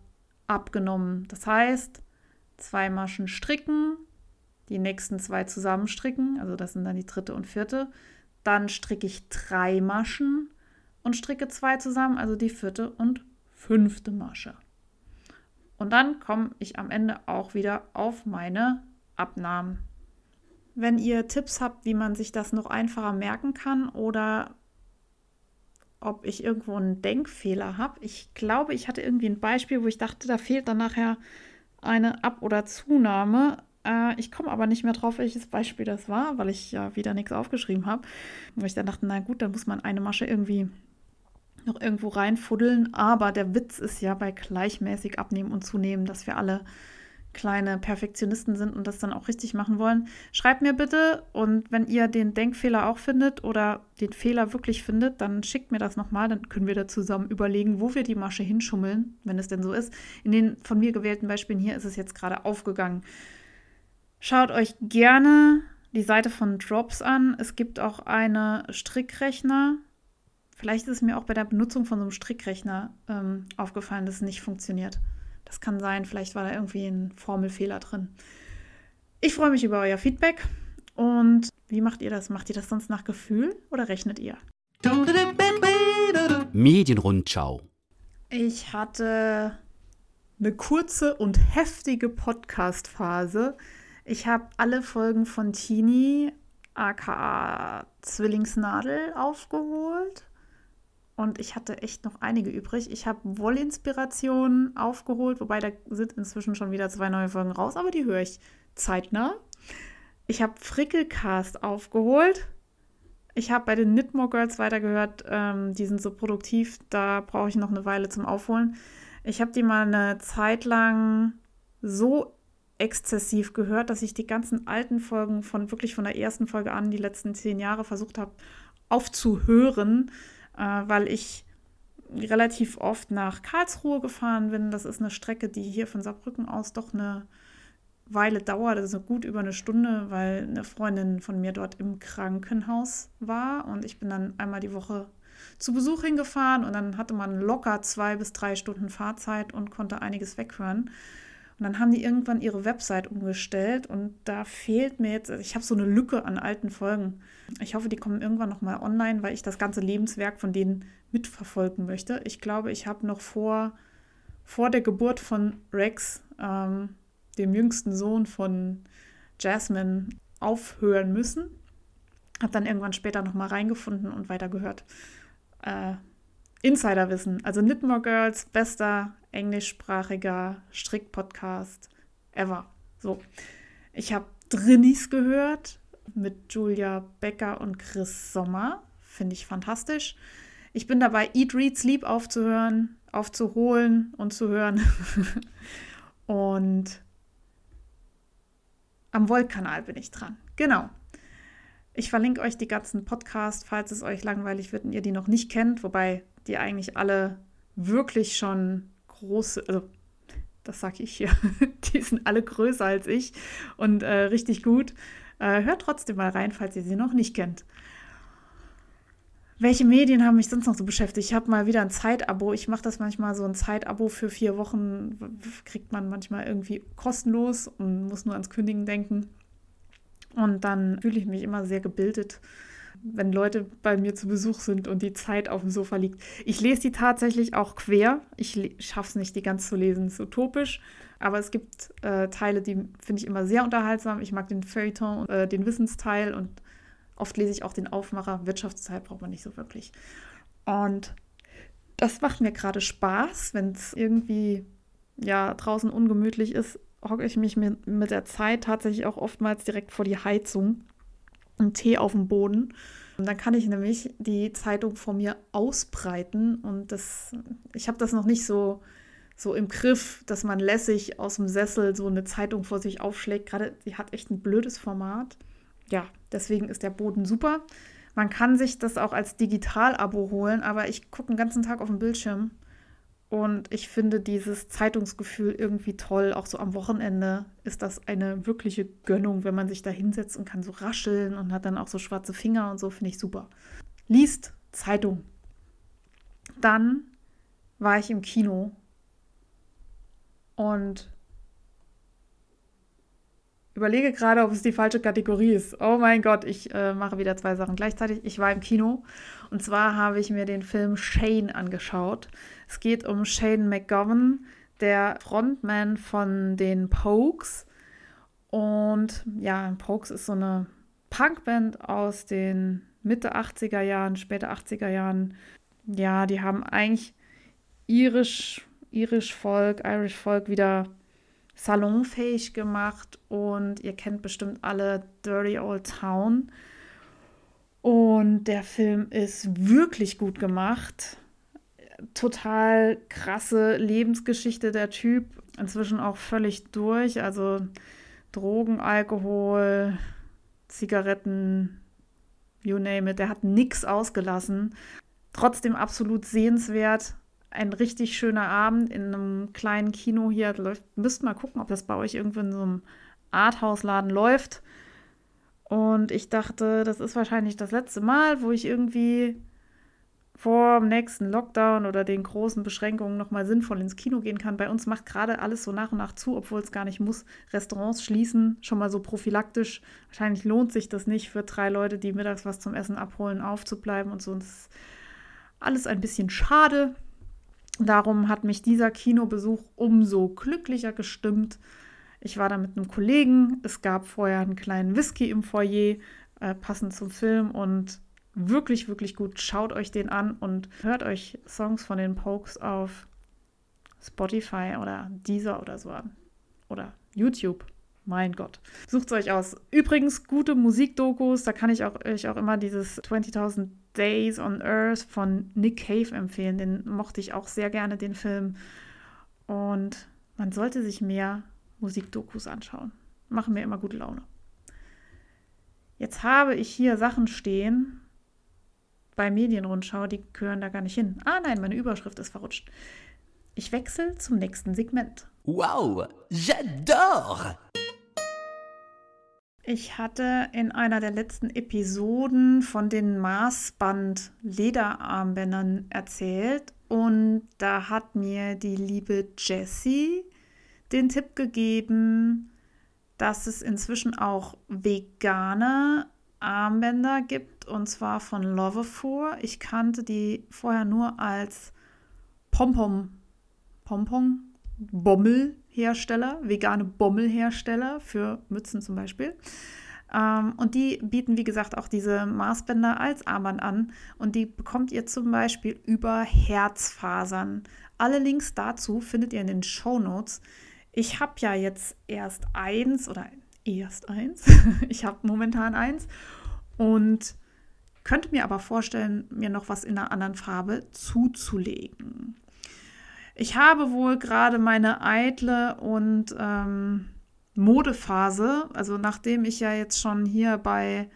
abgenommen. Das heißt, zwei Maschen stricken, die nächsten zwei zusammenstricken, also das sind dann die dritte und vierte. Dann stricke ich drei Maschen und stricke zwei zusammen, also die vierte und fünfte Masche. Und dann komme ich am Ende auch wieder auf meine Abnahmen. Wenn ihr Tipps habt, wie man sich das noch einfacher merken kann oder ob ich irgendwo einen Denkfehler habe. Ich glaube, ich hatte irgendwie ein Beispiel, wo ich dachte, da fehlt dann nachher eine Ab- oder Zunahme. Äh, ich komme aber nicht mehr drauf, welches Beispiel das war, weil ich ja wieder nichts aufgeschrieben habe. Und ich dann dachte, na gut, dann muss man eine Masche irgendwie noch irgendwo reinfuddeln. Aber der Witz ist ja bei gleichmäßig abnehmen und zunehmen, dass wir alle kleine Perfektionisten sind und das dann auch richtig machen wollen, schreibt mir bitte und wenn ihr den Denkfehler auch findet oder den Fehler wirklich findet, dann schickt mir das nochmal, dann können wir da zusammen überlegen, wo wir die Masche hinschummeln, wenn es denn so ist. In den von mir gewählten Beispielen hier ist es jetzt gerade aufgegangen. Schaut euch gerne die Seite von Drops an. Es gibt auch eine Strickrechner. Vielleicht ist es mir auch bei der Benutzung von so einem Strickrechner ähm, aufgefallen, dass es nicht funktioniert. Das kann sein, vielleicht war da irgendwie ein Formelfehler drin. Ich freue mich über euer Feedback. Und wie macht ihr das? Macht ihr das sonst nach Gefühl oder rechnet ihr? Medienrundschau. Ich hatte eine kurze und heftige Podcast-Phase. Ich habe alle Folgen von Tini, aka Zwillingsnadel, aufgeholt und ich hatte echt noch einige übrig. Ich habe Wollinspiration aufgeholt, wobei da sind inzwischen schon wieder zwei neue Folgen raus, aber die höre ich zeitnah. Ich habe Frickelcast aufgeholt. Ich habe bei den Knitmore Girls weitergehört. Ähm, die sind so produktiv, da brauche ich noch eine Weile zum Aufholen. Ich habe die mal eine Zeit lang so exzessiv gehört, dass ich die ganzen alten Folgen von wirklich von der ersten Folge an, die letzten zehn Jahre versucht habe aufzuhören weil ich relativ oft nach Karlsruhe gefahren bin. Das ist eine Strecke, die hier von Saarbrücken aus doch eine Weile dauert, also gut über eine Stunde, weil eine Freundin von mir dort im Krankenhaus war und ich bin dann einmal die Woche zu Besuch hingefahren und dann hatte man locker zwei bis drei Stunden Fahrzeit und konnte einiges weghören. Und dann haben die irgendwann ihre Website umgestellt und da fehlt mir jetzt, ich habe so eine Lücke an alten Folgen. Ich hoffe, die kommen irgendwann nochmal online, weil ich das ganze Lebenswerk von denen mitverfolgen möchte. Ich glaube, ich habe noch vor, vor der Geburt von Rex, ähm, dem jüngsten Sohn von Jasmine, aufhören müssen. Habe dann irgendwann später nochmal reingefunden und weitergehört. Äh, Insiderwissen, also Knitmore Girls, bester englischsprachiger Strick-Podcast ever. So, ich habe Drinnies gehört mit Julia Becker und Chris Sommer. Finde ich fantastisch. Ich bin dabei, Eat, Read, Sleep aufzuhören, aufzuholen und zu hören. und am Volt-Kanal bin ich dran. Genau. Ich verlinke euch die ganzen Podcasts, falls es euch langweilig wird und ihr die noch nicht kennt, wobei die eigentlich alle wirklich schon große, also das sage ich hier, die sind alle größer als ich und äh, richtig gut. Äh, hört trotzdem mal rein, falls ihr sie noch nicht kennt. Welche Medien haben mich sonst noch so beschäftigt? Ich habe mal wieder ein Zeitabo. Ich mache das manchmal so ein Zeitabo für vier Wochen. Kriegt man manchmal irgendwie kostenlos und muss nur ans Kündigen denken. Und dann fühle ich mich immer sehr gebildet wenn Leute bei mir zu Besuch sind und die Zeit auf dem Sofa liegt. Ich lese die tatsächlich auch quer. Ich schaffe es nicht, die ganz zu lesen, das ist utopisch. Aber es gibt äh, Teile, die finde ich immer sehr unterhaltsam. Ich mag den Feuilleton, äh, den Wissensteil und oft lese ich auch den Aufmacher. Wirtschaftsteil braucht man nicht so wirklich. Und das macht mir gerade Spaß, wenn es irgendwie ja draußen ungemütlich ist, hocke ich mich mit, mit der Zeit tatsächlich auch oftmals direkt vor die Heizung einen Tee auf dem Boden. Und dann kann ich nämlich die Zeitung vor mir ausbreiten. Und das, ich habe das noch nicht so, so im Griff, dass man lässig aus dem Sessel so eine Zeitung vor sich aufschlägt. Gerade die hat echt ein blödes Format. Ja, deswegen ist der Boden super. Man kann sich das auch als Digital-Abo holen, aber ich gucke den ganzen Tag auf den Bildschirm und ich finde dieses Zeitungsgefühl irgendwie toll. Auch so am Wochenende ist das eine wirkliche Gönnung, wenn man sich da hinsetzt und kann so rascheln und hat dann auch so schwarze Finger und so, finde ich super. Liest Zeitung. Dann war ich im Kino und überlege gerade, ob es die falsche Kategorie ist. Oh mein Gott, ich äh, mache wieder zwei Sachen gleichzeitig. Ich war im Kino und zwar habe ich mir den Film Shane angeschaut. Es geht um Shane McGovern, der Frontman von den Pokes. Und ja, Pokes ist so eine Punkband aus den Mitte 80er Jahren, späte 80er Jahren. Ja, die haben eigentlich irisch, irisch Volk, Irish Folk wieder salonfähig gemacht und ihr kennt bestimmt alle Dirty Old Town. Und der Film ist wirklich gut gemacht total krasse Lebensgeschichte der Typ. Inzwischen auch völlig durch. Also Drogen, Alkohol, Zigaretten, you name it. Der hat nichts ausgelassen. Trotzdem absolut sehenswert. Ein richtig schöner Abend in einem kleinen Kino hier. Läuft, müsst mal gucken, ob das bei euch irgendwo in so einem Arthouse-Laden läuft. Und ich dachte, das ist wahrscheinlich das letzte Mal, wo ich irgendwie vor dem nächsten Lockdown oder den großen Beschränkungen nochmal sinnvoll ins Kino gehen kann. Bei uns macht gerade alles so nach und nach zu, obwohl es gar nicht muss. Restaurants schließen, schon mal so prophylaktisch. Wahrscheinlich lohnt sich das nicht für drei Leute, die mittags was zum Essen abholen, aufzubleiben und so. Das ist alles ein bisschen schade. Darum hat mich dieser Kinobesuch umso glücklicher gestimmt. Ich war da mit einem Kollegen. Es gab vorher einen kleinen Whisky im Foyer, äh, passend zum Film und wirklich, wirklich gut. Schaut euch den an und hört euch Songs von den Pokes auf Spotify oder Deezer oder so an. Oder YouTube. Mein Gott. Sucht es euch aus. Übrigens, gute Musikdokus. Da kann ich auch, euch auch immer dieses 20.000 Days on Earth von Nick Cave empfehlen. Den mochte ich auch sehr gerne, den Film. Und man sollte sich mehr Musikdokus anschauen. Machen mir immer gute Laune. Jetzt habe ich hier Sachen stehen, bei Medienrundschau, die gehören da gar nicht hin. Ah nein, meine Überschrift ist verrutscht. Ich wechsle zum nächsten Segment. Wow, j'adore! Ich hatte in einer der letzten Episoden von den Maßband Lederarmbändern erzählt und da hat mir die liebe Jessie den Tipp gegeben, dass es inzwischen auch vegane Armbänder gibt und zwar von Lovefour. Ich kannte die vorher nur als Pompom, Pompon, Bommelhersteller, vegane Bommelhersteller für Mützen zum Beispiel. Ähm, und die bieten, wie gesagt, auch diese Maßbänder als Armband an. Und die bekommt ihr zum Beispiel über Herzfasern. Alle Links dazu findet ihr in den Show Notes. Ich habe ja jetzt erst eins oder erst eins. ich habe momentan eins und könnte mir aber vorstellen, mir noch was in einer anderen Farbe zuzulegen. Ich habe wohl gerade meine eitle und ähm, Modephase, also nachdem ich ja jetzt schon hier bei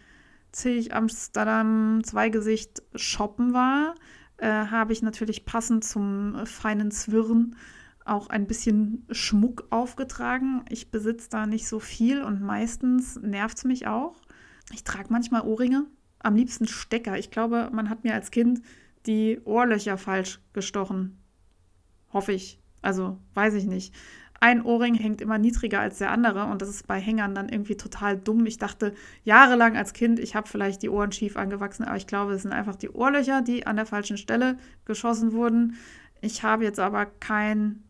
Zilch Amsterdam Zweigesicht shoppen war, äh, habe ich natürlich passend zum feinen Zwirren auch ein bisschen Schmuck aufgetragen. Ich besitze da nicht so viel und meistens nervt es mich auch. Ich trage manchmal Ohrringe, am liebsten Stecker. Ich glaube, man hat mir als Kind die Ohrlöcher falsch gestochen. Hoffe ich. Also, weiß ich nicht. Ein Ohrring hängt immer niedriger als der andere und das ist bei Hängern dann irgendwie total dumm. Ich dachte jahrelang als Kind, ich habe vielleicht die Ohren schief angewachsen, aber ich glaube, es sind einfach die Ohrlöcher, die an der falschen Stelle geschossen wurden. Ich habe jetzt aber kein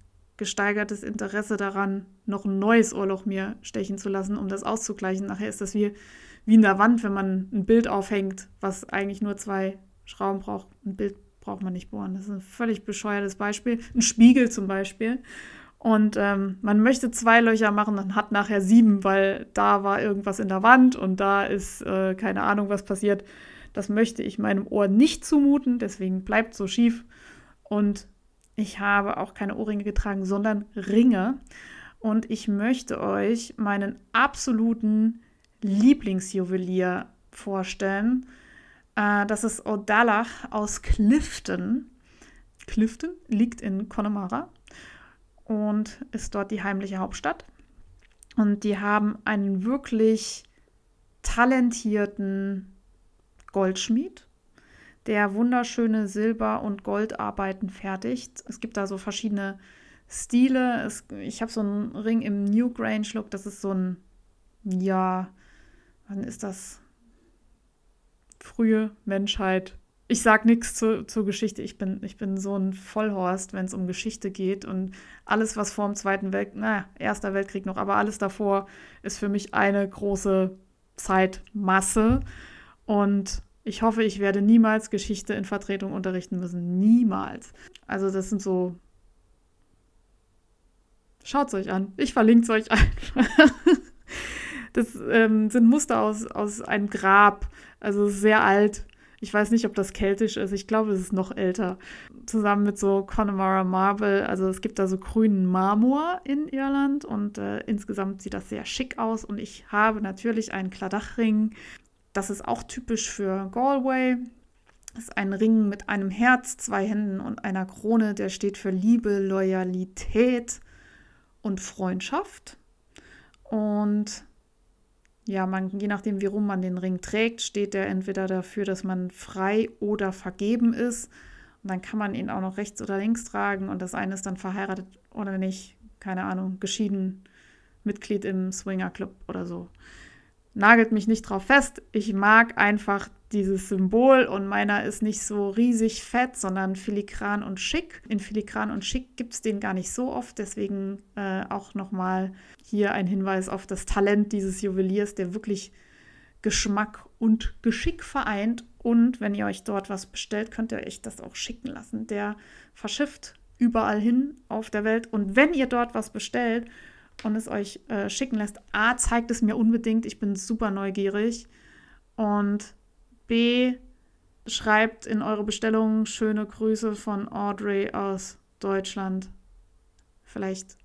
gesteigertes Interesse daran, noch ein neues Ohrloch mir stechen zu lassen, um das auszugleichen. Nachher ist das wie, wie in der Wand, wenn man ein Bild aufhängt, was eigentlich nur zwei Schrauben braucht. Ein Bild braucht man nicht bohren. Das ist ein völlig bescheuertes Beispiel. Ein Spiegel zum Beispiel. Und ähm, man möchte zwei Löcher machen, dann hat nachher sieben, weil da war irgendwas in der Wand und da ist äh, keine Ahnung, was passiert. Das möchte ich meinem Ohr nicht zumuten, deswegen bleibt so schief. Und ich habe auch keine Ohrringe getragen, sondern Ringe. Und ich möchte euch meinen absoluten Lieblingsjuwelier vorstellen. Äh, das ist Odalach aus Clifton. Clifton liegt in Connemara und ist dort die heimliche Hauptstadt. Und die haben einen wirklich talentierten Goldschmied der wunderschöne Silber- und Goldarbeiten fertigt. Es gibt da so verschiedene Stile. Es, ich habe so einen Ring im New Grange Look. Das ist so ein, ja, wann ist das? Frühe Menschheit. Ich sag nichts zu, zur Geschichte. Ich bin, ich bin so ein Vollhorst, wenn es um Geschichte geht. Und alles, was vor dem Zweiten Weltkrieg, naja, Erster Weltkrieg noch, aber alles davor ist für mich eine große Zeitmasse. Und ich hoffe, ich werde niemals Geschichte in Vertretung unterrichten müssen. Niemals. Also das sind so. Schaut es euch an. Ich verlinke es euch einfach. Das ähm, sind Muster aus, aus einem Grab. Also sehr alt. Ich weiß nicht, ob das keltisch ist. Ich glaube, es ist noch älter. Zusammen mit so Connemara Marble. Also es gibt da so grünen Marmor in Irland und äh, insgesamt sieht das sehr schick aus. Und ich habe natürlich einen Kladachring das ist auch typisch für Galway. Das ist ein Ring mit einem Herz, zwei Händen und einer Krone, der steht für Liebe, Loyalität und Freundschaft. Und ja, man, je nachdem, wie rum man den Ring trägt, steht der entweder dafür, dass man frei oder vergeben ist. Und dann kann man ihn auch noch rechts oder links tragen. Und das eine ist dann verheiratet oder nicht, keine Ahnung, geschieden, Mitglied im Swinger Club oder so nagelt mich nicht drauf fest. Ich mag einfach dieses Symbol und meiner ist nicht so riesig fett, sondern filigran und schick. In filigran und schick gibt es den gar nicht so oft, deswegen äh, auch nochmal hier ein Hinweis auf das Talent dieses Juweliers, der wirklich Geschmack und Geschick vereint. Und wenn ihr euch dort was bestellt, könnt ihr euch das auch schicken lassen. Der verschifft überall hin auf der Welt. Und wenn ihr dort was bestellt und es euch äh, schicken lässt, A, zeigt es mir unbedingt, ich bin super neugierig. Und B, schreibt in eure Bestellung schöne Grüße von Audrey aus Deutschland. Vielleicht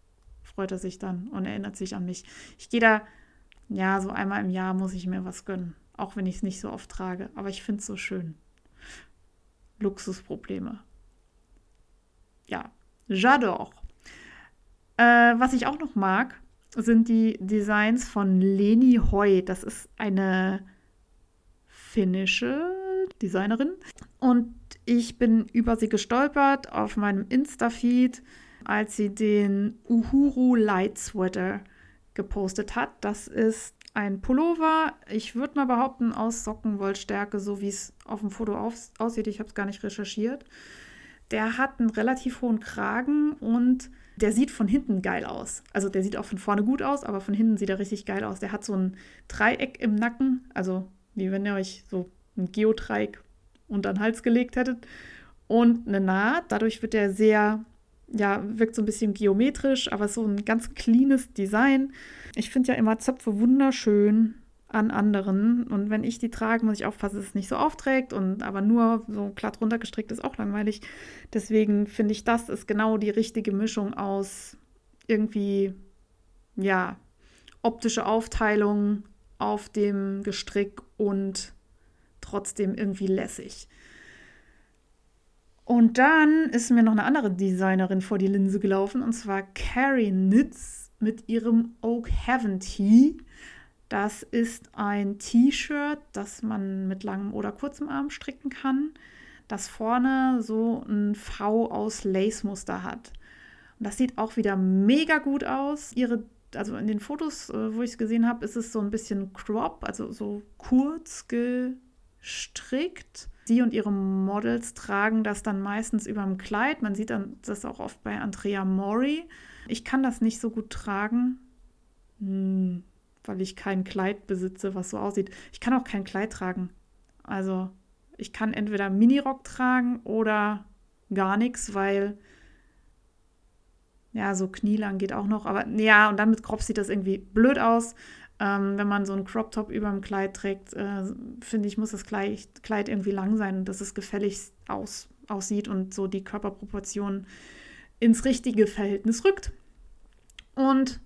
freut er sich dann und erinnert sich an mich. Ich gehe da, ja, so einmal im Jahr muss ich mir was gönnen. Auch wenn ich es nicht so oft trage. Aber ich finde es so schön. Luxusprobleme. Ja, j'adore. Äh, was ich auch noch mag, sind die Designs von Leni Hoy. Das ist eine finnische Designerin. Und ich bin über sie gestolpert auf meinem Insta-Feed, als sie den Uhuru Light Sweater gepostet hat. Das ist ein Pullover. Ich würde mal behaupten, aus Sockenwollstärke, so wie es auf dem Foto aus aussieht. Ich habe es gar nicht recherchiert. Der hat einen relativ hohen Kragen und der sieht von hinten geil aus. Also der sieht auch von vorne gut aus, aber von hinten sieht er richtig geil aus. Der hat so ein Dreieck im Nacken, also wie wenn ihr euch so ein Geodreieck unter den Hals gelegt hättet. Und eine Naht, dadurch wird er sehr, ja, wirkt so ein bisschen geometrisch, aber so ein ganz cleanes Design. Ich finde ja immer Zöpfe wunderschön an anderen. Und wenn ich die trage, muss ich aufpassen, dass es nicht so aufträgt. Und aber nur so glatt runtergestrickt ist auch langweilig. Deswegen finde ich, das ist genau die richtige Mischung aus irgendwie, ja, optische Aufteilung auf dem Gestrick und trotzdem irgendwie lässig. Und dann ist mir noch eine andere Designerin vor die Linse gelaufen, und zwar Carrie Nitz mit ihrem Oak Heaven Tee. Das ist ein T-Shirt, das man mit langem oder kurzem Arm stricken kann, das vorne so ein V aus Lace-Muster hat. Und das sieht auch wieder mega gut aus. Ihre, also in den Fotos, äh, wo ich es gesehen habe, ist es so ein bisschen crop, also so kurz gestrickt. Sie und ihre Models tragen das dann meistens über dem Kleid. Man sieht dann das auch oft bei Andrea Mori. Ich kann das nicht so gut tragen. Hm, weil ich kein Kleid besitze, was so aussieht. Ich kann auch kein Kleid tragen. Also ich kann entweder Minirock tragen oder gar nichts, weil ja, so knielang geht auch noch. Aber ja, und dann mit Crop sieht das irgendwie blöd aus. Ähm, wenn man so einen Crop Top über dem Kleid trägt, äh, finde ich, muss das Kleid, irgendwie lang sein, dass es gefällig aus, aussieht und so die Körperproportion ins richtige Verhältnis rückt. Und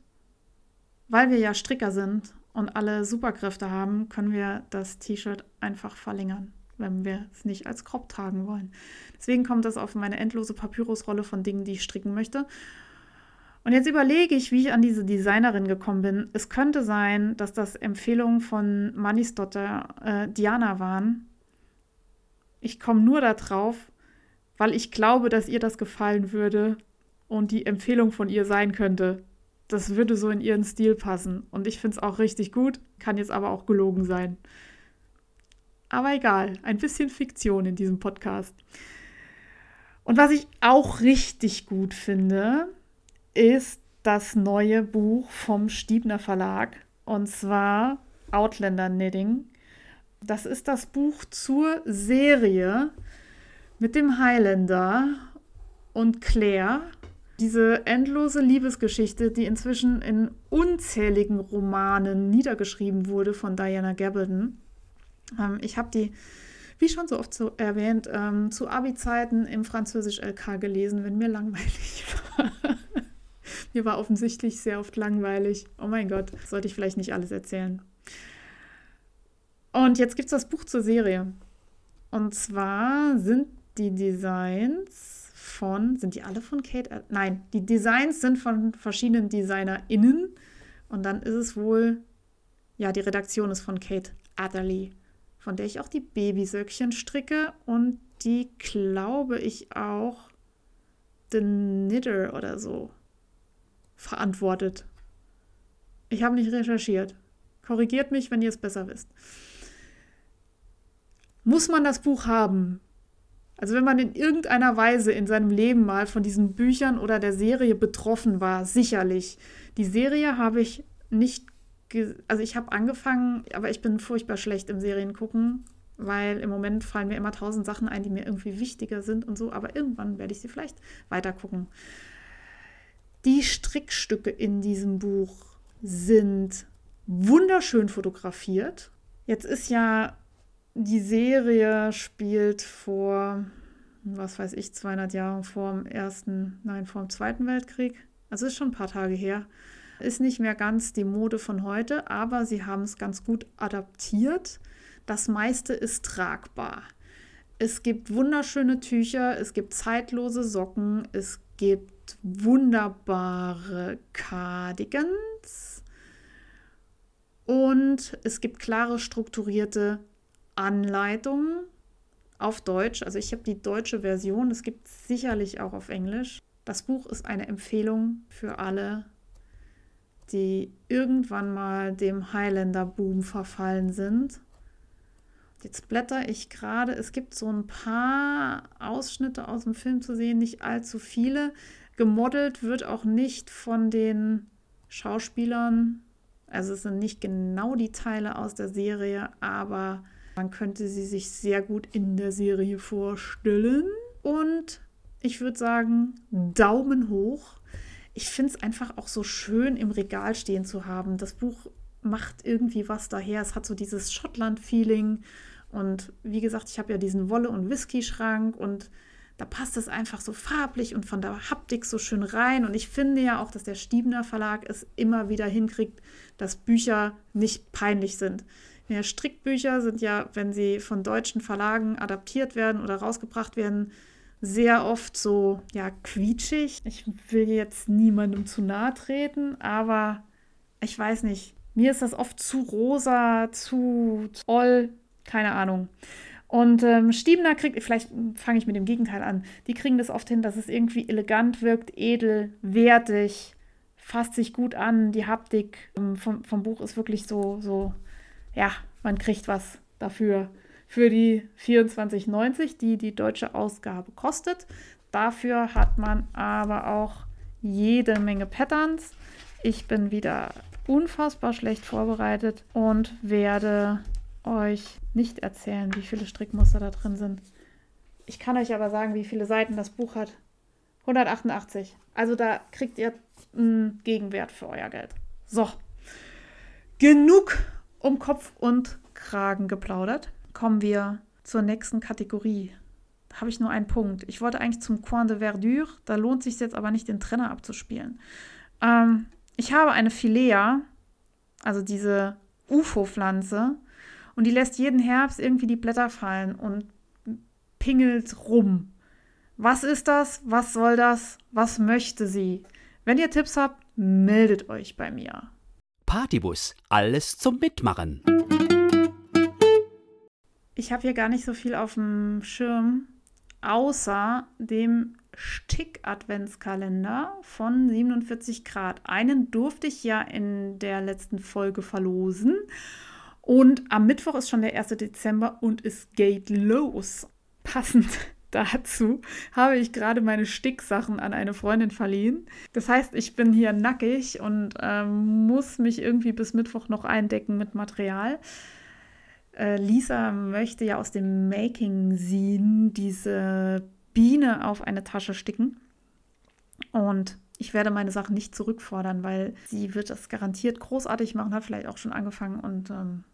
weil wir ja Stricker sind und alle Superkräfte haben, können wir das T-Shirt einfach verlängern, wenn wir es nicht als Crop tragen wollen. Deswegen kommt das auf meine endlose Papyrusrolle von Dingen, die ich stricken möchte. Und jetzt überlege ich, wie ich an diese Designerin gekommen bin. Es könnte sein, dass das Empfehlungen von Mannis Dotter äh, Diana waren. Ich komme nur darauf, weil ich glaube, dass ihr das gefallen würde und die Empfehlung von ihr sein könnte das würde so in ihren Stil passen. Und ich finde es auch richtig gut, kann jetzt aber auch gelogen sein. Aber egal, ein bisschen Fiktion in diesem Podcast. Und was ich auch richtig gut finde, ist das neue Buch vom Stiebner Verlag. Und zwar Outlander Knitting. Das ist das Buch zur Serie mit dem Highlander und Claire diese endlose Liebesgeschichte, die inzwischen in unzähligen Romanen niedergeschrieben wurde von Diana Gabaldon. Ähm, ich habe die, wie schon so oft so erwähnt, ähm, zu Abi-Zeiten im Französisch-LK gelesen, wenn mir langweilig war. mir war offensichtlich sehr oft langweilig. Oh mein Gott, sollte ich vielleicht nicht alles erzählen. Und jetzt gibt es das Buch zur Serie. Und zwar sind die Designs von, sind die alle von Kate? Nein, die Designs sind von verschiedenen DesignerInnen. Und dann ist es wohl, ja, die Redaktion ist von Kate Adderley, von der ich auch die Babysöckchen stricke und die, glaube ich, auch The Knitter oder so verantwortet. Ich habe nicht recherchiert. Korrigiert mich, wenn ihr es besser wisst. Muss man das Buch haben? Also wenn man in irgendeiner Weise in seinem Leben mal von diesen Büchern oder der Serie betroffen war, sicherlich. Die Serie habe ich nicht, also ich habe angefangen, aber ich bin furchtbar schlecht im Seriengucken, weil im Moment fallen mir immer tausend Sachen ein, die mir irgendwie wichtiger sind und so, aber irgendwann werde ich sie vielleicht weitergucken. Die Strickstücke in diesem Buch sind wunderschön fotografiert. Jetzt ist ja die Serie spielt vor, was weiß ich, 200 Jahren vor dem ersten, nein, vor dem Zweiten Weltkrieg. Also ist schon ein paar Tage her. Ist nicht mehr ganz die Mode von heute, aber sie haben es ganz gut adaptiert. Das meiste ist tragbar. Es gibt wunderschöne Tücher, es gibt zeitlose Socken, es gibt wunderbare Cardigans. Und es gibt klare, strukturierte Anleitungen auf Deutsch. Also ich habe die deutsche Version, es gibt sicherlich auch auf Englisch. Das Buch ist eine Empfehlung für alle, die irgendwann mal dem Highlander-Boom verfallen sind. Jetzt blätter ich gerade, es gibt so ein paar Ausschnitte aus dem Film zu sehen, nicht allzu viele. Gemodelt wird auch nicht von den Schauspielern. Also es sind nicht genau die Teile aus der Serie, aber man könnte sie sich sehr gut in der Serie vorstellen. Und ich würde sagen, Daumen hoch. Ich finde es einfach auch so schön im Regal stehen zu haben. Das Buch macht irgendwie was daher. Es hat so dieses Schottland-Feeling. Und wie gesagt, ich habe ja diesen Wolle- und Whisky-Schrank und da passt es einfach so farblich und von der Haptik so schön rein. Und ich finde ja auch, dass der Stiebner Verlag es immer wieder hinkriegt, dass Bücher nicht peinlich sind. Ja, Strickbücher sind ja, wenn sie von deutschen Verlagen adaptiert werden oder rausgebracht werden, sehr oft so, ja, quietschig. Ich will jetzt niemandem zu nahe treten, aber ich weiß nicht. Mir ist das oft zu rosa, zu toll, keine Ahnung. Und ähm, Stiebner kriegt, vielleicht fange ich mit dem Gegenteil an, die kriegen das oft hin, dass es irgendwie elegant wirkt, edel, wertig, fasst sich gut an. Die Haptik ähm, vom, vom Buch ist wirklich so, so, ja, man kriegt was dafür. Für die 24,90, die die deutsche Ausgabe kostet. Dafür hat man aber auch jede Menge Patterns. Ich bin wieder unfassbar schlecht vorbereitet und werde euch nicht erzählen, wie viele Strickmuster da drin sind. Ich kann euch aber sagen, wie viele Seiten das Buch hat. 188. Also da kriegt ihr einen Gegenwert für euer Geld. So. Genug um Kopf und Kragen geplaudert. Kommen wir zur nächsten Kategorie. Da habe ich nur einen Punkt. Ich wollte eigentlich zum Coin de Verdure. Da lohnt sich jetzt aber nicht, den Trenner abzuspielen. Ähm, ich habe eine Philea, also diese UFO-Pflanze, und die lässt jeden Herbst irgendwie die Blätter fallen und pingelt rum. Was ist das? Was soll das? Was möchte sie? Wenn ihr Tipps habt, meldet euch bei mir. Partybus, alles zum Mitmachen. Ich habe hier gar nicht so viel auf dem Schirm, außer dem Stick-Adventskalender von 47 Grad. Einen durfte ich ja in der letzten Folge verlosen. Und am Mittwoch ist schon der 1. Dezember und es geht los. Passend dazu habe ich gerade meine Sticksachen an eine Freundin verliehen. Das heißt, ich bin hier nackig und ähm, muss mich irgendwie bis Mittwoch noch eindecken mit Material. Äh, Lisa möchte ja aus dem Making Scene diese Biene auf eine Tasche sticken. Und ich werde meine Sachen nicht zurückfordern, weil sie wird das garantiert großartig machen, hat vielleicht auch schon angefangen und ähm,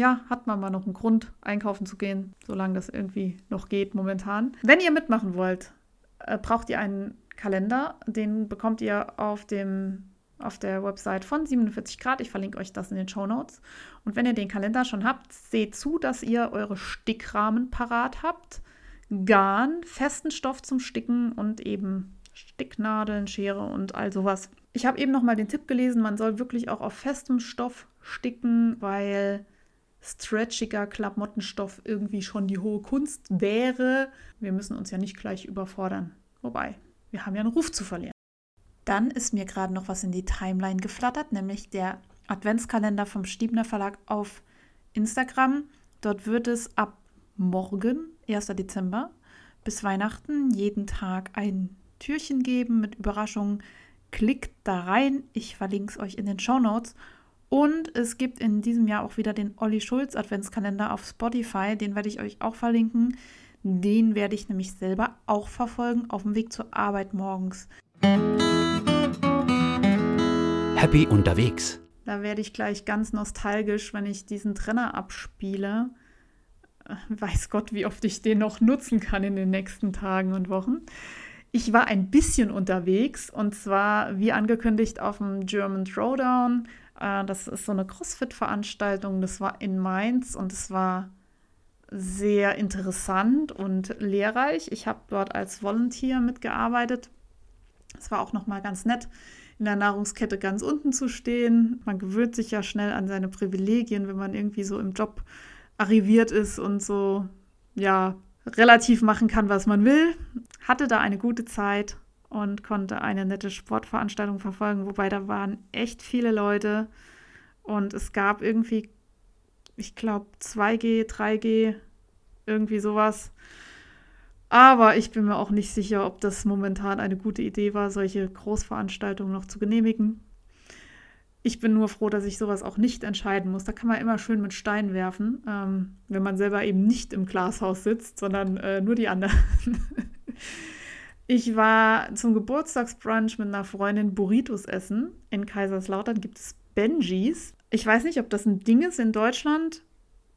ja, hat man mal noch einen Grund, einkaufen zu gehen, solange das irgendwie noch geht momentan. Wenn ihr mitmachen wollt, äh, braucht ihr einen Kalender. Den bekommt ihr auf dem auf der Website von 47 Grad. Ich verlinke euch das in den Show Notes. Und wenn ihr den Kalender schon habt, seht zu, dass ihr eure Stickrahmen parat habt. Garn, festen Stoff zum Sticken und eben Sticknadeln, Schere und all sowas. Ich habe eben noch mal den Tipp gelesen, man soll wirklich auch auf festem Stoff sticken, weil stretchiger Klamottenstoff irgendwie schon die hohe Kunst wäre. Wir müssen uns ja nicht gleich überfordern. Wobei, wir haben ja einen Ruf zu verlieren. Dann ist mir gerade noch was in die Timeline geflattert, nämlich der Adventskalender vom Stiebner Verlag auf Instagram. Dort wird es ab morgen, 1. Dezember, bis Weihnachten jeden Tag ein Türchen geben mit Überraschungen. Klickt da rein. Ich verlinke es euch in den Show Notes. Und es gibt in diesem Jahr auch wieder den Olli Schulz Adventskalender auf Spotify. Den werde ich euch auch verlinken. Den werde ich nämlich selber auch verfolgen auf dem Weg zur Arbeit morgens. Happy unterwegs. Da werde ich gleich ganz nostalgisch, wenn ich diesen Trenner abspiele. Weiß Gott, wie oft ich den noch nutzen kann in den nächsten Tagen und Wochen. Ich war ein bisschen unterwegs und zwar, wie angekündigt, auf dem German Throwdown das ist so eine CrossFit-Veranstaltung. Das war in Mainz und es war sehr interessant und lehrreich. Ich habe dort als Volunteer mitgearbeitet. Es war auch noch mal ganz nett, in der Nahrungskette ganz unten zu stehen. Man gewöhnt sich ja schnell an seine Privilegien, wenn man irgendwie so im Job arriviert ist und so, ja, relativ machen kann, was man will. Hatte da eine gute Zeit und konnte eine nette Sportveranstaltung verfolgen, wobei da waren echt viele Leute und es gab irgendwie, ich glaube, 2G, 3G, irgendwie sowas. Aber ich bin mir auch nicht sicher, ob das momentan eine gute Idee war, solche Großveranstaltungen noch zu genehmigen. Ich bin nur froh, dass ich sowas auch nicht entscheiden muss. Da kann man immer schön mit Steinen werfen, ähm, wenn man selber eben nicht im Glashaus sitzt, sondern äh, nur die anderen. ich war zum Geburtstagsbrunch mit einer Freundin Burritos essen. In Kaiserslautern gibt es Benjis. Ich weiß nicht, ob das ein Ding ist in Deutschland.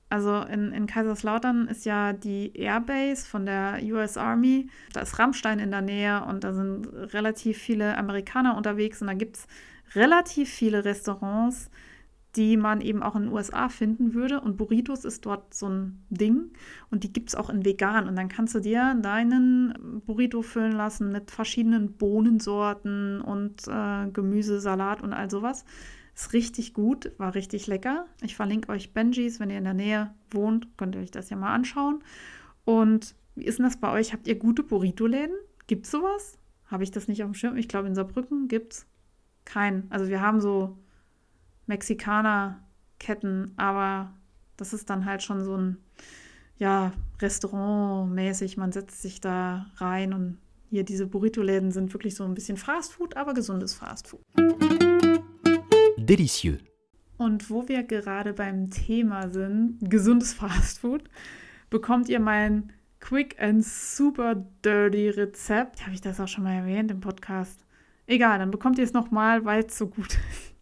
Also in, in Kaiserslautern ist ja die Airbase von der US Army. Da ist Rammstein in der Nähe und da sind relativ viele Amerikaner unterwegs und da gibt es relativ viele Restaurants, die man eben auch in den USA finden würde. Und Burritos ist dort so ein Ding. Und die gibt es auch in vegan. Und dann kannst du dir deinen Burrito füllen lassen mit verschiedenen Bohnensorten und äh, Gemüse, Salat und all sowas. Ist richtig gut, war richtig lecker. Ich verlinke euch Benjis, wenn ihr in der Nähe wohnt, könnt ihr euch das ja mal anschauen. Und wie ist denn das bei euch? Habt ihr gute Burrito-Läden? Es sowas? Habe ich das nicht auf dem Schirm? Ich glaube, in Saarbrücken gibt es keinen. Also wir haben so Mexikaner-Ketten, aber das ist dann halt schon so ein, ja, Restaurant-mäßig. Man setzt sich da rein und hier diese Burrito-Läden sind wirklich so ein bisschen Fastfood, aber gesundes Fastfood délicieux. Und wo wir gerade beim Thema sind, gesundes Fastfood, bekommt ihr mein Quick and Super Dirty Rezept. Habe ich das auch schon mal erwähnt im Podcast? Egal, dann bekommt ihr es nochmal, weil es so gut ist.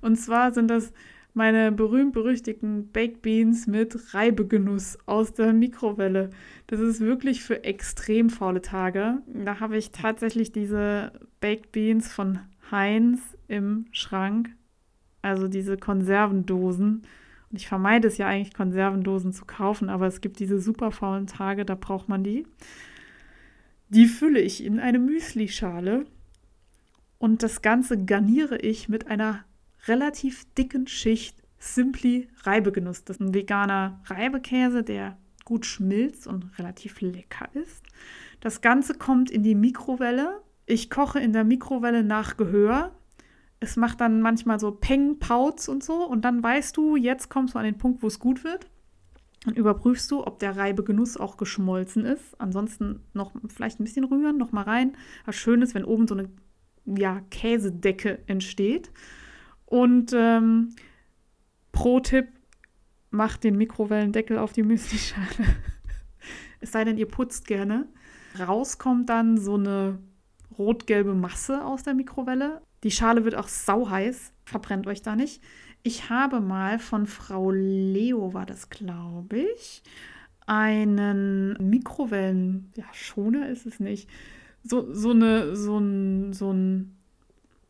Und zwar sind das meine berühmt-berüchtigten Baked Beans mit Reibegenuss aus der Mikrowelle. Das ist wirklich für extrem faule Tage. Da habe ich tatsächlich diese Baked Beans von Heinz im Schrank also diese Konservendosen. Und ich vermeide es ja eigentlich, Konservendosen zu kaufen, aber es gibt diese super faulen Tage, da braucht man die. Die fülle ich in eine Müslischale und das Ganze garniere ich mit einer relativ dicken Schicht Simply Reibegenuss. Das ist ein veganer Reibekäse, der gut schmilzt und relativ lecker ist. Das Ganze kommt in die Mikrowelle. Ich koche in der Mikrowelle nach Gehör es macht dann manchmal so Peng, Pauz und so. Und dann weißt du, jetzt kommst du an den Punkt, wo es gut wird. Dann überprüfst du, ob der Reibegenuss auch geschmolzen ist. Ansonsten noch vielleicht ein bisschen rühren, noch mal rein. Was schön ist, wenn oben so eine ja, Käsedecke entsteht. Und ähm, Pro-Tipp, macht den Mikrowellendeckel auf die Müslischale. es sei denn, ihr putzt gerne. Rauskommt dann so eine rot-gelbe Masse aus der Mikrowelle. Die Schale wird auch sauheiß, verbrennt euch da nicht. Ich habe mal von Frau Leo, war das glaube ich, einen Mikrowellen, ja, Schoner ist es nicht, so, so, eine, so, ein, so ein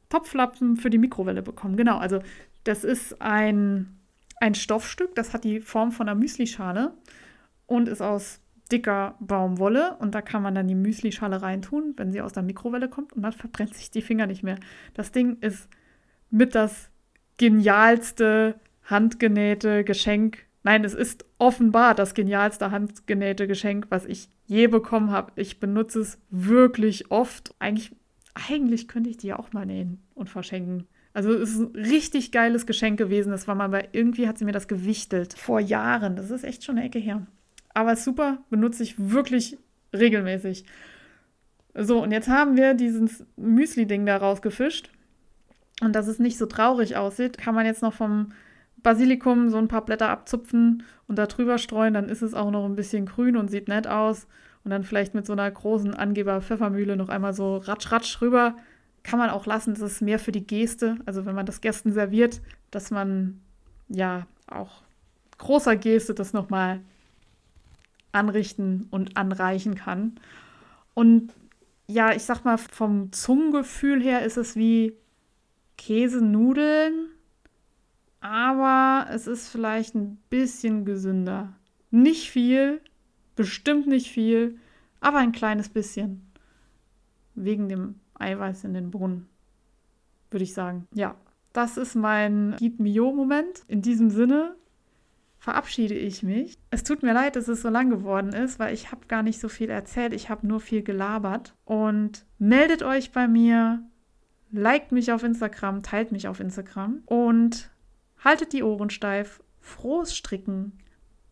Topflappen für die Mikrowelle bekommen. Genau, also das ist ein, ein Stoffstück, das hat die Form von einer Müslischale und ist aus dicker Baumwolle und da kann man dann die Müslischale reintun, wenn sie aus der Mikrowelle kommt und dann verbrennt sich die Finger nicht mehr. Das Ding ist mit das genialste handgenähte Geschenk. Nein, es ist offenbar das genialste handgenähte Geschenk, was ich je bekommen habe. Ich benutze es wirklich oft. Eigentlich, eigentlich könnte ich die auch mal nähen und verschenken. Also es ist ein richtig geiles Geschenk gewesen. Das war mal bei, irgendwie hat sie mir das gewichtelt. Vor Jahren. Das ist echt schon eine Ecke her. Aber super, benutze ich wirklich regelmäßig. So, und jetzt haben wir dieses Müsli-Ding da rausgefischt. Und dass es nicht so traurig aussieht, kann man jetzt noch vom Basilikum so ein paar Blätter abzupfen und da drüber streuen. Dann ist es auch noch ein bisschen grün und sieht nett aus. Und dann vielleicht mit so einer großen Angeber-Pfeffermühle noch einmal so ratsch, ratsch rüber. Kann man auch lassen. Das ist mehr für die Geste. Also, wenn man das Gästen serviert, dass man ja auch großer Geste das nochmal anrichten und anreichen kann. Und ja, ich sag mal, vom Zungengefühl her ist es wie Käsenudeln, aber es ist vielleicht ein bisschen gesünder. Nicht viel, bestimmt nicht viel, aber ein kleines bisschen. Wegen dem Eiweiß in den Bohnen. würde ich sagen. Ja, das ist mein Git Mio-Moment. In diesem Sinne verabschiede ich mich. Es tut mir leid, dass es so lang geworden ist, weil ich habe gar nicht so viel erzählt. Ich habe nur viel gelabert. Und meldet euch bei mir, liked mich auf Instagram, teilt mich auf Instagram und haltet die Ohren steif. Frohes Stricken.